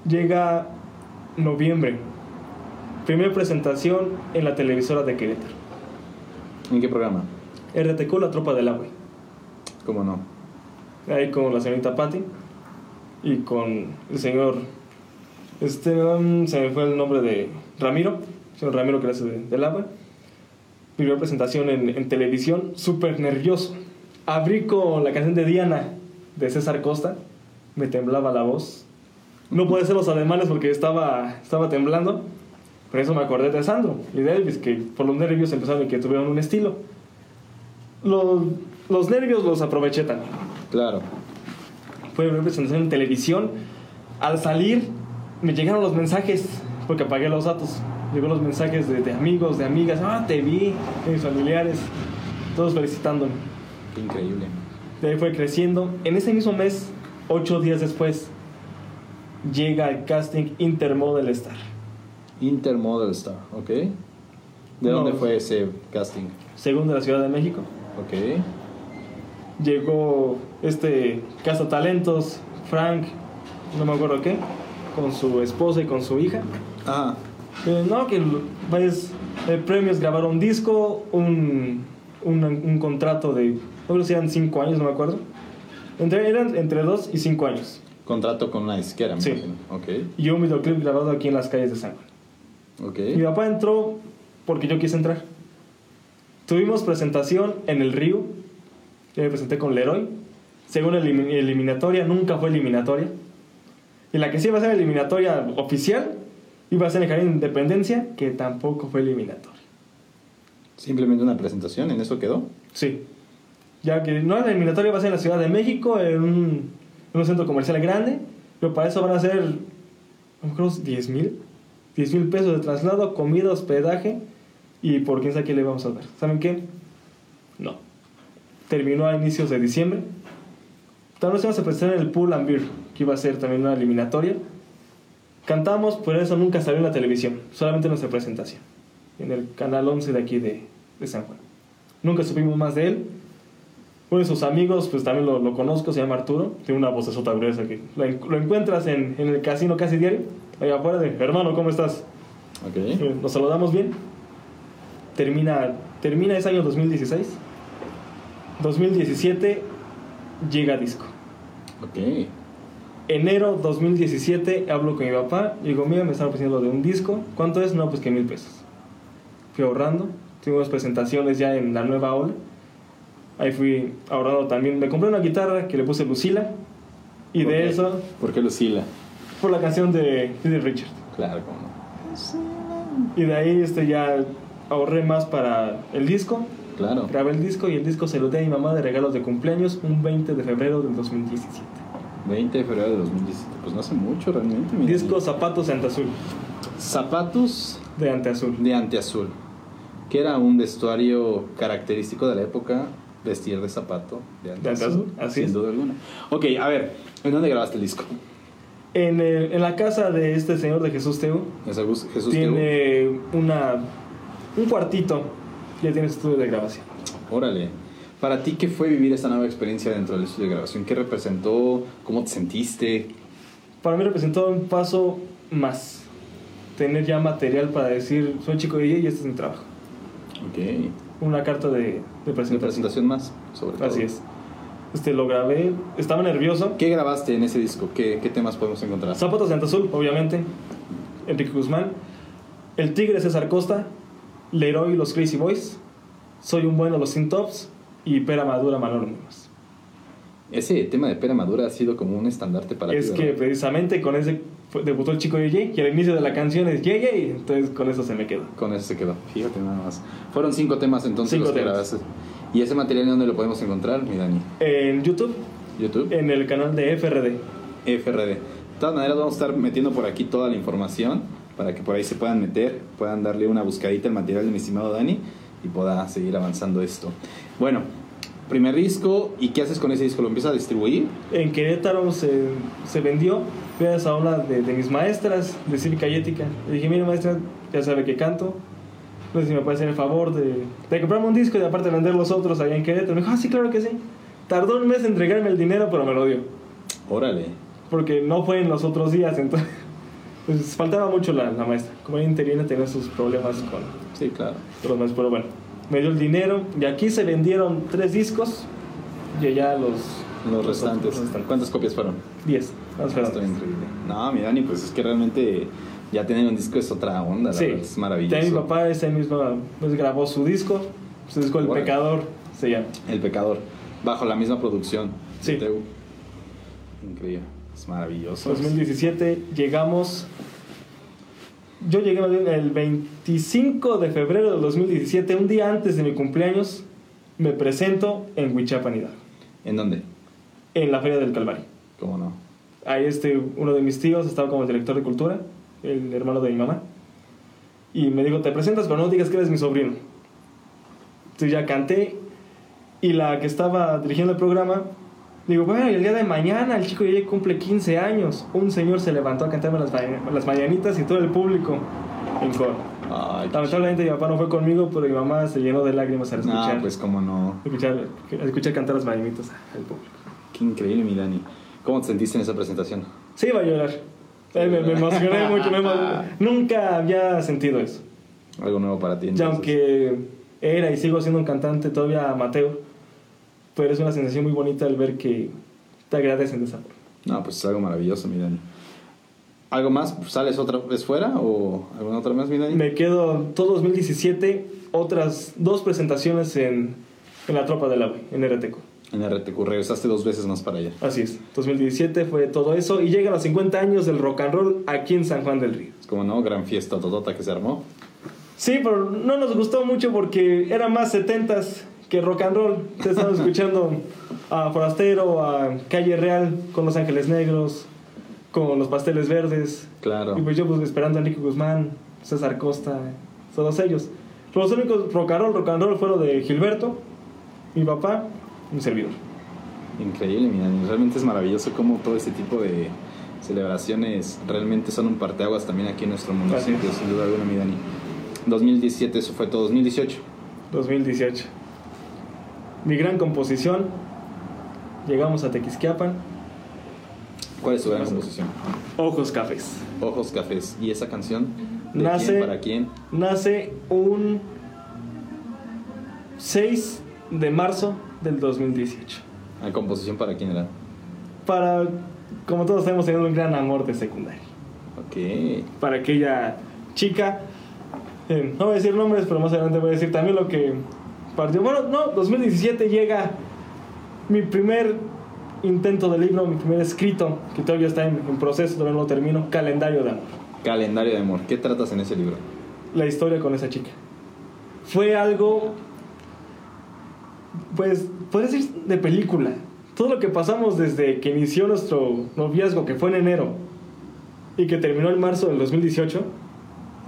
llega noviembre, primera presentación en la televisora de Querétaro. ¿En qué programa? RTQ, la tropa del agua. ¿Cómo no? ahí con la señorita Patty y con el señor este um, se me fue el nombre de Ramiro señor Ramiro que hace de- del agua primera presentación en, en televisión súper nervioso abrí con la canción de Diana de César Costa me temblaba la voz no pude hacer los ademanes porque estaba, estaba temblando por eso me acordé de Sandro y de Elvis que por los nervios empezaron que tuvieron un estilo los, los nervios los aproveché también Claro. fue una presentación en televisión. Al salir, me llegaron los mensajes, porque apagué los datos. Llegó los mensajes de, de amigos, de amigas. Ah, te vi, de mis familiares, todos felicitándome. Increíble. De ahí fue creciendo. En ese mismo mes, ocho días después, llega el casting Intermodel Star. Intermodel Star, ¿ok? ¿De No. dónde fue ese casting? Según de la Ciudad de México. Ok. Llegó este Casa Talentos, Frank, no me acuerdo qué, con su esposa y con su hija. Ah, Eh, no, que pues, el premio es grabar un disco, un, un, un contrato de, no creo si eran 5 años, no me acuerdo. Entre, eran entre 2 y 5 años. contrato con una disquera, me Sí. imagino. Ok. Y un videoclip grabado aquí en las calles de San Juan. Ok. Mi papá entró porque yo quise entrar. Tuvimos presentación en el Río. Yo me presenté con Leroy. Según elim- eliminatoria, nunca fue eliminatoria. Y la que sí iba a ser eliminatoria oficial iba a ser en el Jardín de Independencia, que tampoco fue eliminatoria. Simplemente una presentación, ¿en eso quedó? Sí. Ya que no, la eliminatoria va a ser en la Ciudad de México, en un, en un centro comercial grande, pero para eso van a ser, no creo, 10 mil. 10 mil pesos de traslado, comida, hospedaje y por quién sabe qué le vamos a dar. ¿Saben qué? No. Terminó a inicios de diciembre. Tal vez vamos a presentar en el Pool and Beer, que iba a ser también una eliminatoria. Cantamos, pero eso nunca salió en la televisión, solamente nuestra presentación, en el canal 11 de aquí de, de San Juan. Nunca supimos más de él. Uno de sus amigos, pues también lo, lo conozco, se llama Arturo. Tiene una vocesota gruesa que lo, lo encuentras en, en el casino casi diario. Allá afuera de, hermano, ¿cómo estás? Ok. Eh, Nos saludamos bien. Termina, termina ese año 2016. 2017 llega disco. Ok. Enero 2017 hablo con mi papá. y Digo, mira, me están ofreciendo de un disco. ¿Cuánto es? No, pues que mil pesos. Fui ahorrando. Tuvimos presentaciones ya en la nueva ola. Ahí fui ahorrando también. Me compré una guitarra que le puse Lucila. Y de eso, ¿Por qué Lucila? por la canción de de Richard. Claro, cómo no. Y de ahí este, ya ahorré más para el disco. Claro. Grabé el disco y el disco se lo di a mi mamá de regalos de cumpleaños un 20 de febrero del 2017. 20 de febrero de 2017. Pues no hace mucho realmente. mira. Disco Zapatos de Anteazul. Zapatos De Anteazul. de anteazul. Que era un vestuario característico de la época. Vestir de zapato de anteazul, así sin es. duda alguna. Ok, a ver. ¿En dónde grabaste el disco? En, el- en la casa de este señor de Jesús Teu Jesús, tiene una, un cuartito. Ya tiene estudio de grabación. Órale. Para ti, ¿qué fue vivir esta nueva experiencia dentro del estudio de grabación? ¿Qué representó? ¿Cómo te sentiste? Para mí representó un paso más. Tener ya material para decir, soy chico de y este es mi trabajo. Ok. Una carta de, de presentación. presentación más, sobre todo. Así es. Este, lo grabé. Estaba nervioso. ¿Qué grabaste en ese disco? ¿Qué, qué temas podemos encontrar? Zapatos de Antazul, obviamente. Enrique Guzmán. El Tigre César Costa. Leroy Los Crazy Boys. Soy un bueno Los Sin Tops. y Pera Madura Manolo Muñoz. Ese tema de pera madura ha sido como un estandarte para Es ti, que precisamente con ese debutó el chico Yeye y al inicio de la canción es Yeye, entonces con eso se me quedó. Con eso se quedó. Fíjate nada más. Fueron cinco temas entonces Cinco los que temas. ¿Y ese material dónde lo podemos encontrar, mi Dani? En YouTube, YouTube. en el canal de FRD. FRD. De todas maneras vamos a estar metiendo por aquí toda la información para que por ahí se puedan meter, puedan darle una buscadita al material de mi estimado Dani y pueda seguir avanzando esto. Bueno, primer disco, ¿y qué haces con ese disco? ¿Lo empiezas a distribuir? En Querétaro se, se vendió gracias a una de, de mis maestras de cívica y ética. Le dije, mire maestra, ya sabe que canto. No sé si me puede hacer el favor de, de comprarme un disco y aparte vender los otros allá en Querétaro. Me dijo, ah, sí, claro que sí. Tardó un mes en entregarme el dinero, pero me lo dio. Órale. Porque no fue en los otros días, entonces... Pues faltaba mucho la, la maestra. Como era interina tenía sus problemas con, Sí, claro. maestros, pero bueno. Me dio el dinero y aquí se vendieron tres discos y allá los... Los restantes. ¿Cuántas copias fueron? Diez. Vamos a ver. Estoy increíble. No, mi Dani, pues es que realmente ya tener un disco es otra onda, la Sí, verdad, es maravilloso. Ya mi papá ese mismo pues, grabó su disco, su disco El. Pecador se llama. El Pecador, bajo la misma producción. Sí. Increíble, es maravilloso. 2017 llegamos. Yo llegué el 25 de febrero del 2017, un día antes de mi cumpleaños, me presento en Huichapan Hidalgo, ¿En dónde? En la Feria del Calvario. ¿Cómo no? Ahí este, uno de mis tíos estaba como director de cultura, el hermano de mi mamá. Y me dijo, te presentas, pero no digas que eres mi sobrino. Entonces ya canté. Y la que estaba dirigiendo el programa, digo, bueno, y el día de mañana el chico ya cumple 15 años. Un señor se levantó a cantarme las, las mañanitas y todo el público en coro. Ay, Lamentablemente mi papá no fue conmigo, pero mi mamá se llenó de lágrimas al chido. escuchar, No, pues cómo no. escuchar, escuchar cantar las mañanitas al público. Qué increíble, mi Dani. ¿Cómo te sentiste en esa presentación? Sí, iba a llorar. Eh, me, me emocioné mucho. me emo- Nunca había sentido eso. Algo nuevo para ti. Ya entonces. aunque era y sigo siendo un cantante todavía amateur, pero es una sensación muy bonita el ver que te agradecen de esa forma. No, pues es algo maravilloso, mi Dani. ¿Algo más? ¿Sales otra vez fuera o alguna otra más, mi Dani? Me quedo todo 2017, otras dos presentaciones en, en la Tropa del Ave, en RTC. En RTQ, regresaste dos veces más para allá. Así es, 2017 fue todo eso y llega a los 50 años del rock and roll aquí en San Juan del Río. Es como, ¿no? Gran fiesta totota que se armó. Sí, pero no nos gustó mucho porque era más 70s que rock and roll. Estábamos escuchando a Forastero, a Calle Real con Los Ángeles Negros, con Los Pasteles Verdes. Claro. Y pues yo pues esperando a Enrique Guzmán, César Costa, todos ellos. Los únicos rock and roll, rock and roll fueron de Gilberto, mi papá, mi servidor. Increíble, mi Dani. Realmente es maravilloso cómo todo este tipo de celebraciones realmente son un parteaguas también aquí en nuestro es. sin duda alguna, mi Dani. 2017, eso fue todo. 2018. 2018. Mi gran composición. Llegamos a Tequisquiapan. ¿Cuál es tu gran composición? Ojos Cafés. Ojos Cafés. ¿Y esa canción? ¿De Nace- quién? ¿Para quién? nace un 6 de marzo del 2018. ¿La composición para quién era? Para, como todos hemos tenido un gran amor de secundaria. Ok. Para aquella chica, eh, no voy a decir nombres, pero más adelante voy a decir también lo que partió. Bueno, no, 2017 llega mi primer intento de libro, mi primer escrito, que todavía está en, en proceso, todavía no lo termino, Calendario de Amor. Calendario de amor. ¿Qué tratas en ese libro? la historia con esa chica. Fue algo, pues, puede decir de película. Todo lo que pasamos desde que inició nuestro noviazgo, que fue en enero, y que terminó en marzo del 2018.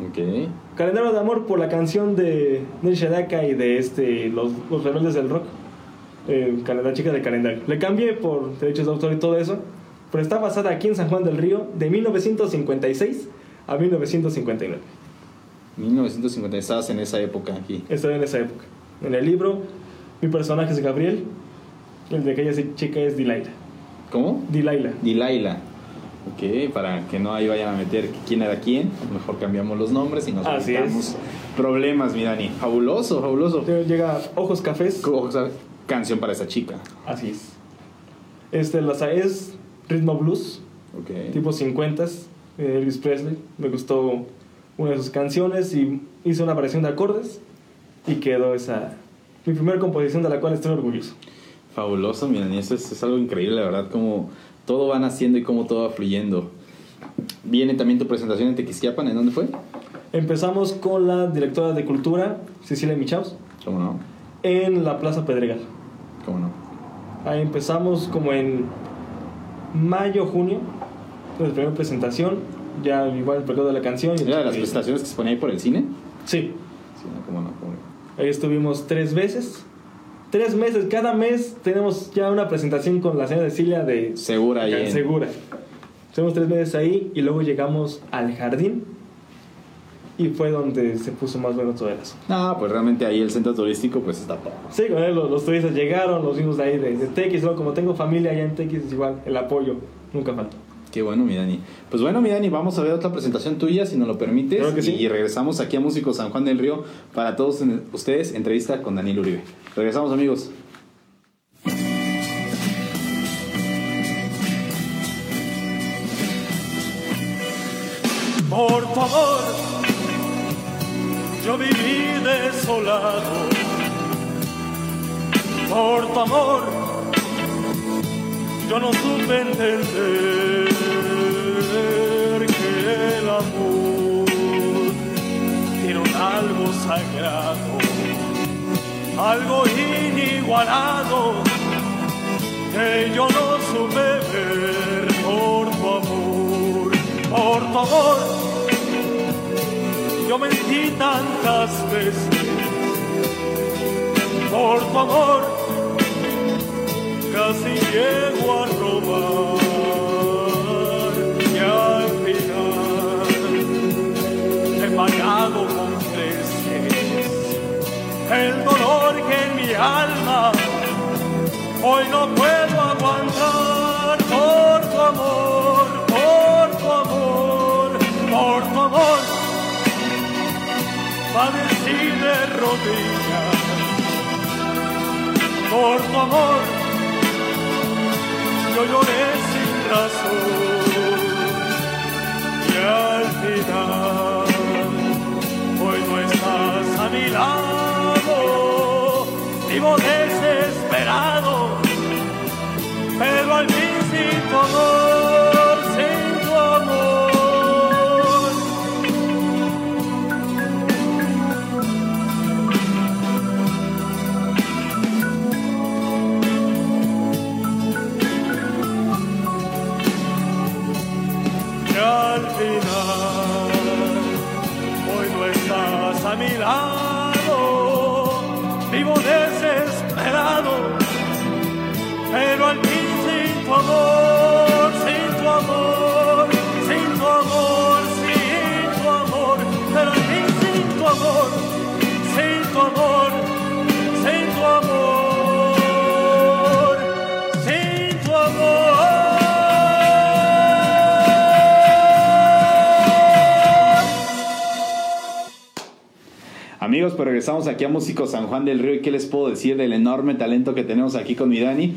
Ok. Calendario de amor por la canción de Neil Sedaka y de este, los, los rebeldes del rock. Eh, la chica de calendario. Le cambié por derechos de autor y todo eso. Pero está basada aquí en San Juan del Río de 1956 a 1959. 1950, estabas en esa época aquí. Estoy en esa época. En el libro, mi personaje es Gabriel, el de aquella chica es Dilaila. ¿Cómo? Dilaila. Dilaila. Ok, para que no ahí vayan a meter quién era quién, mejor cambiamos los nombres y nos Así evitamos problemas, mi Dani. Fabuloso, fabuloso. Llega Ojos Cafés. O sea, canción para esa chica. Así es. Este la es ritmo blues, Ok. tipo 50 de Elvis Presley. Me gustó una de sus canciones y hice una variación de acordes y quedó esa, mi primera composición de la cual estoy orgulloso. Fabuloso, miren, y eso es, es algo increíble, la verdad, como todo va naciendo y cómo todo va fluyendo. Viene también tu presentación en Tequisquiapan, ¿en dónde fue? Empezamos con la directora de cultura, Cecilia Michaus, ¿Cómo no? en la Plaza Pedregal. ¿Cómo no? Ahí empezamos como en mayo, junio, nuestra primera presentación, ya igual el periodo de la canción. ¿Era de las presentaciones que se ponía ahí por el cine? Sí, Sí, no, ¿cómo no? ¿Cómo no? Ahí estuvimos tres veces. Tres meses, cada mes tenemos ya una presentación con la señora Cecilia de Segura en- Segura. Estuvimos tres meses ahí y luego llegamos al jardín y fue donde se puso más bueno todo el asunto. No, pues realmente ahí el centro turístico pues está todo. Sí, con él los, los turistas llegaron, los vimos de ahí de, de Tequis, luego como tengo familia allá en Tequis, igual el apoyo nunca falta. Qué bueno, mi Dani. Pues bueno, mi Dani, vamos a ver otra presentación tuya, si nos lo permites. Claro que sí. Y regresamos aquí a Músico San Juan del Río para todos ustedes, entrevista con Daniel Uribe. Regresamos, amigos. Por tu amor, yo viví desolado. Por tu amor, yo no supe entender que el amor tiene un algo sagrado, algo inigualado que yo no supe ver por tu amor, por tu amor. Yo mentí tantas veces por tu amor, casi llego a robar y al final he pagado con creces el dolor que en mi alma Hoy no puedo aguantar por tu amor, por tu amor, por tu amor. Padecí de rodillas por tu amor. Yo lloré sin razón. Y al final hoy no estás a mi lado, vivo desesperado, pero al fin sin tu amor, Amigos, pues regresamos aquí a Músico San Juan del Río y qué les puedo decir del enorme talento que tenemos aquí con mi Dani.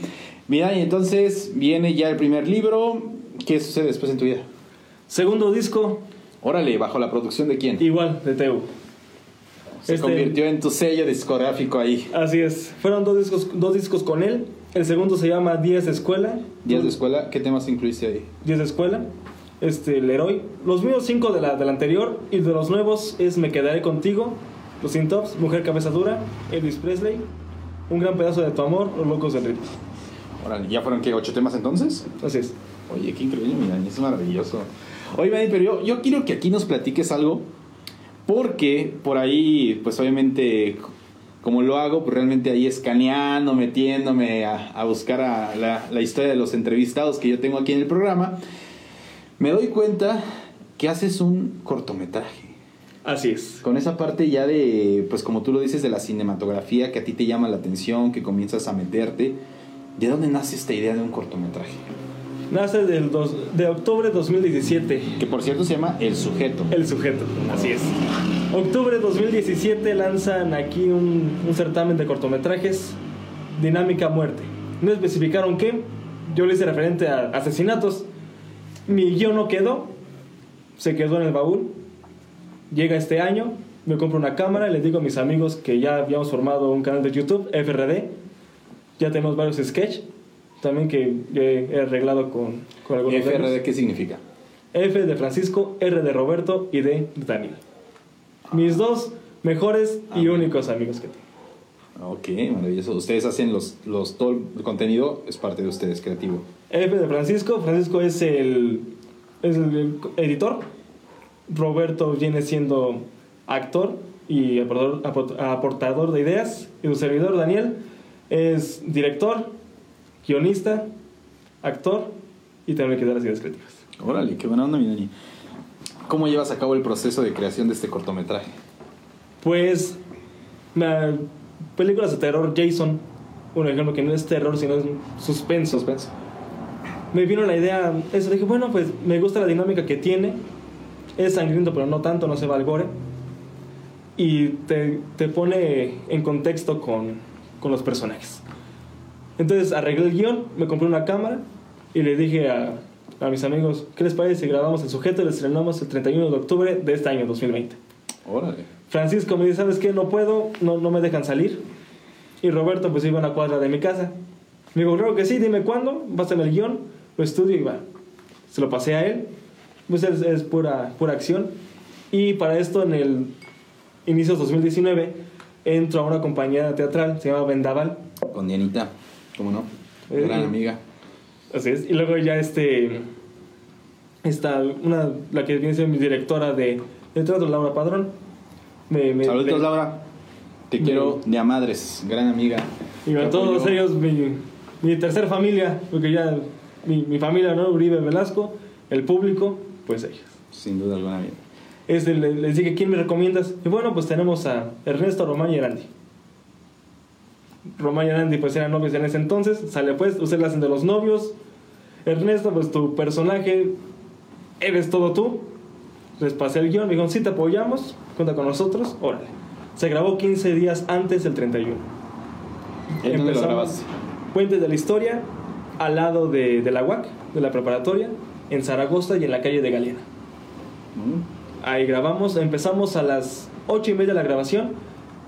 Mi Dani, entonces viene ya el primer libro. ¿Qué sucede después en tu vida? Segundo disco, Órale, ¿bajo la producción de quién? igual de Teu. Se este- convirtió en tu sello discográfico ahí. Así es, fueron dos discos, dos discos con él. El segundo se llama Días de Escuela. Días de escuela, ¿qué temas incluiste ahí? Días de Escuela. Este, el Leroy. Los míos cinco de la, del anterior y de los nuevos es Me Quedaré Contigo, Los Sin Tops, Mujer Cabeza Dura, Elvis Presley, Un Gran Pedazo de Tu Amor, Los Locos del Ritmo. Órale, ¿ya fueron qué? ¿Ocho temas entonces? Así es. Oye, qué increíble, mi Dani, es maravilloso. Oye, Dani, pero yo, yo quiero que aquí nos platiques algo, porque por ahí, pues obviamente, como lo hago, pues realmente ahí escaneando, metiéndome a, a buscar a la, la historia de los entrevistados que yo tengo aquí en el programa, me doy cuenta que haces un cortometraje. Así es. Con esa parte ya de, pues como tú lo dices, de la cinematografía que a ti te llama la atención, que comienzas a meterte, ¿de dónde nace esta idea de un cortometraje? Nace del dos, de octubre de 2017. Que por cierto se llama El Sujeto. El sujeto, así es. Octubre de 2017 lanzan aquí un, un certamen de cortometrajes, Dinámica Muerte. No especificaron qué, yo le hice referente a asesinatos. Mi guion no quedó, se quedó en el baúl. Llega este año, me compro una cámara y les digo a mis amigos que ya habíamos formado un canal de YouTube, FRD. Ya tenemos varios sketch, también que he arreglado con, con algunos. FRD, ¿qué significa? F de Francisco, R de Roberto y D de Daniel. Mis dos mejores y Ah. únicos amigos que tengo. Ok, maravilloso. Ustedes hacen los, los, todo el contenido, es parte de ustedes, creativo. F de Francisco, Francisco es el, es el editor, Roberto viene siendo actor y aportador, aport- aportador de ideas, y su servidor Daniel es director, guionista, actor y también que las ideas creativas. Órale, qué buena onda, mi Dani. ¿Cómo llevas a cabo el proceso de creación de este cortometraje? Pues, la- películas de terror, Jason, un ejemplo que no es terror, sino es suspenso. Suspenso. Me vino la idea, eso dije, bueno, pues me gusta la dinámica que tiene, es sangriento, pero no tanto, no se va al gore, y te, te pone en contexto con, con los personajes. Entonces arreglé el guion, me compré una cámara y le dije a, a mis amigos, ¿qué les parece si grabamos el sujeto y lo estrenamos el 31 de octubre de este año 2020? Órale. Francisco me dice, ¿sabes qué? No puedo, no, no me dejan salir. Y Roberto pues iba a una cuadra de mi casa. Me dijo, creo que sí, dime cuándo, pásame el guion, lo estudio y va. Se lo pasé a él, pues es, es pura, pura acción. Y para esto en el inicios 2019 entro a una compañía teatral, se llama Vendaval. Con Dianita, ¿cómo no? Eh, Gran amiga. Así es. Y luego ya este, está una, la que viene siendo mi directora de, de teatro, Laura Padrón. Me, me- Saludos, me- Laura. Te quiero de a madres, gran amiga. Y a Te todos ellos, mi, mi tercer familia, porque ya mi, mi familia, ¿no? Uribe Velasco, el público, pues ellos. Sin duda alguna, amiga. Este, le- les dije, ¿quién me recomiendas? Y bueno, pues tenemos a Ernesto, Román y Erandi. Román y Erandi, pues eran novios en ese entonces. Sale pues, ustedes la hacen de los novios. Ernesto, pues tu personaje, eres todo tú. Les pasé el guion, me dijeron, sí, te apoyamos, cuenta con nosotros, órale. Se grabó 15 días antes del 31. ¿En dónde lo grabaste? Puente de la Historia, al lado de, de la UAC, de la preparatoria, en Zaragoza y en la calle de Galeana. Mm. Ahí grabamos, empezamos a las 8 y media la grabación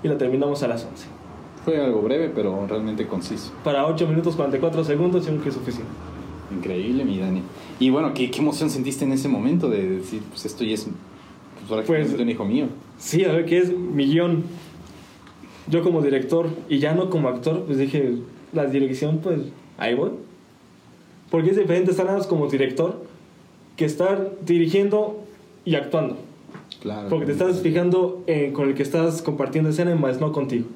y la terminamos a las 11. Fue algo breve, pero realmente conciso. Para 8 minutos 44 segundos, yo creo que es suficiente. Increíble, mi Dani. Y bueno, ¿qué, qué emoción sentiste en ese momento de decir, pues esto ya es pues, Pues- un hijo mío? Sí, a ver qué es mi guion. Yo como director y ya no como actor, pues dije, la dirección, pues ahí voy. Porque es diferente estar como director que estar dirigiendo y actuando. Claro. Porque te estás fijando en- con el que estás compartiendo escena, más no contigo.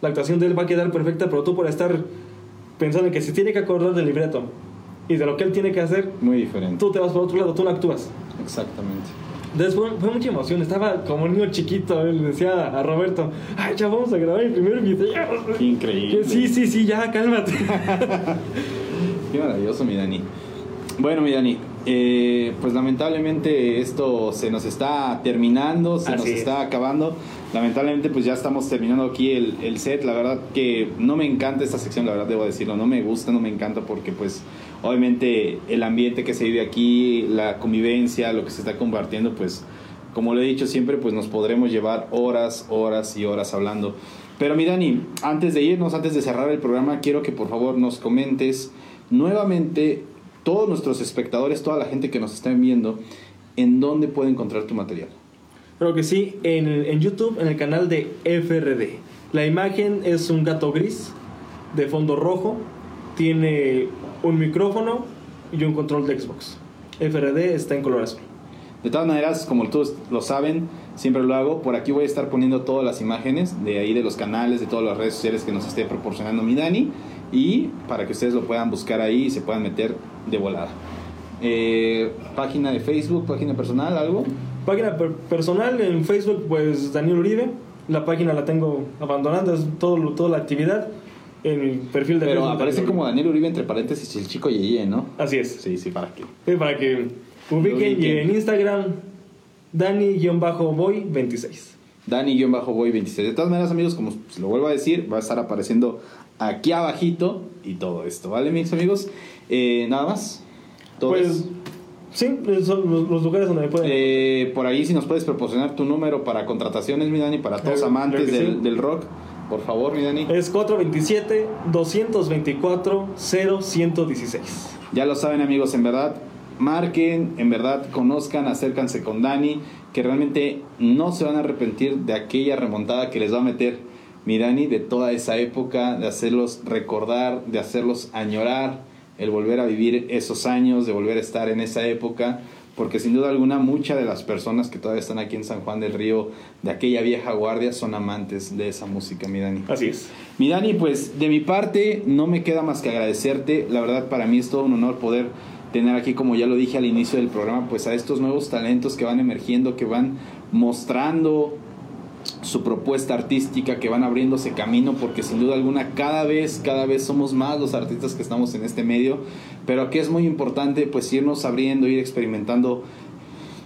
La actuación de él va a quedar perfecta, pero tú por estar pensando en que se tiene que acordar del libreto y de lo que él tiene que hacer, Muy diferente. tú te vas por otro lado, tú no actúas. Exactamente. Entonces fue, fue mucha emoción, estaba como un niño chiquito, él le decía a Roberto, ay, ya vamos a grabar el primer video. Increíble. Sí, sí, sí, ya, cálmate. Qué maravilloso, mi Dani. Bueno, mi Dani, eh, pues lamentablemente esto se nos está terminando, se Así nos es. está acabando. Lamentablemente pues ya estamos terminando aquí el, el set. La verdad que no me encanta esta sección, la verdad debo decirlo. No me gusta, no me encanta porque pues obviamente el ambiente que se vive aquí, la convivencia, lo que se está compartiendo, pues como lo he dicho siempre, pues nos podremos llevar horas, horas y horas hablando. Pero mi Dani, antes de irnos, antes de cerrar el programa, quiero que por favor nos comentes nuevamente todos nuestros espectadores, toda la gente que nos está viendo, en dónde puede encontrar tu material. Creo que sí, en, en YouTube, en el canal de FRD. La imagen es un gato gris de fondo rojo, tiene un micrófono y un control de Xbox. FRD está en color azul. De todas maneras, como todos lo saben, siempre lo hago. Por aquí voy a estar poniendo todas las imágenes de ahí de los canales, de todas las redes sociales que nos esté proporcionando mi Dani. Y para que ustedes lo puedan buscar ahí y se puedan meter de volada. Eh, página de Facebook, página personal, algo. Página per- personal en Facebook, pues Daniel Uribe. La página la tengo abandonada, es todo, toda la actividad. En mi perfil de Pero Facebook. aparece Daniel como. Daniel Uribe entre paréntesis el chico Yeye, ¿no? Así es. Sí, sí, para que. Sí, para que ubiquen. Y en Instagram, Dani-Boy26. Dani-Boy26. De todas maneras, amigos, como se lo vuelvo a decir, va a estar apareciendo aquí abajito y todo esto, ¿vale, mis amigos? Eh, nada más. Todo Pues es- Sí, son los, los lugares donde me pueden... Eh, por ahí si nos puedes proporcionar tu número para contrataciones, mi Dani, para todos amantes sí. del rock. Por favor, mi Dani. Es 427-224-0116. Ya lo saben amigos, en verdad, marquen, en verdad, conozcan, acércanse con Dani, que realmente no se van a arrepentir de aquella remontada que les va a meter mi Dani, de toda esa época, de hacerlos recordar, de hacerlos añorar, el volver a vivir esos años, de volver a estar en esa época, porque sin duda alguna muchas de las personas que todavía están aquí en San Juan del Río, de aquella vieja guardia, son amantes de esa música, mi Dani. Así es. Mi Dani, pues de mi parte no me queda más que agradecerte. La verdad para mí es todo un honor poder tener aquí, como ya lo dije al inicio del programa, pues a estos nuevos talentos que van emergiendo, que van mostrando su propuesta artística, que van abriéndose camino, porque sin duda alguna cada vez, cada vez somos más los artistas que estamos en este medio, pero que es muy importante pues irnos abriendo, ir experimentando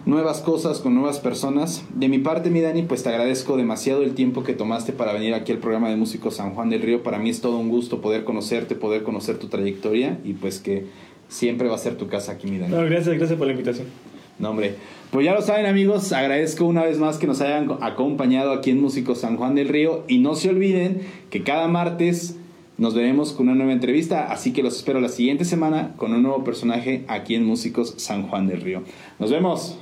nuevas cosas con nuevas personas. De mi parte, mi Dani, pues te agradezco demasiado el tiempo que tomaste para venir aquí al programa de Músicos San Juan del Río. Para mí es todo un gusto poder conocerte, poder conocer tu trayectoria y pues que siempre va a ser tu casa aquí, mi Dani. Gracias por la invitación. No. Pues ya lo saben, amigos. Agradezco una vez más que nos hayan acompañado aquí en Músicos San Juan del Río. Y no se olviden que cada martes nos veremos con una nueva entrevista. Así que los espero la siguiente semana con un nuevo personaje aquí en Músicos San Juan del Río. Nos vemos.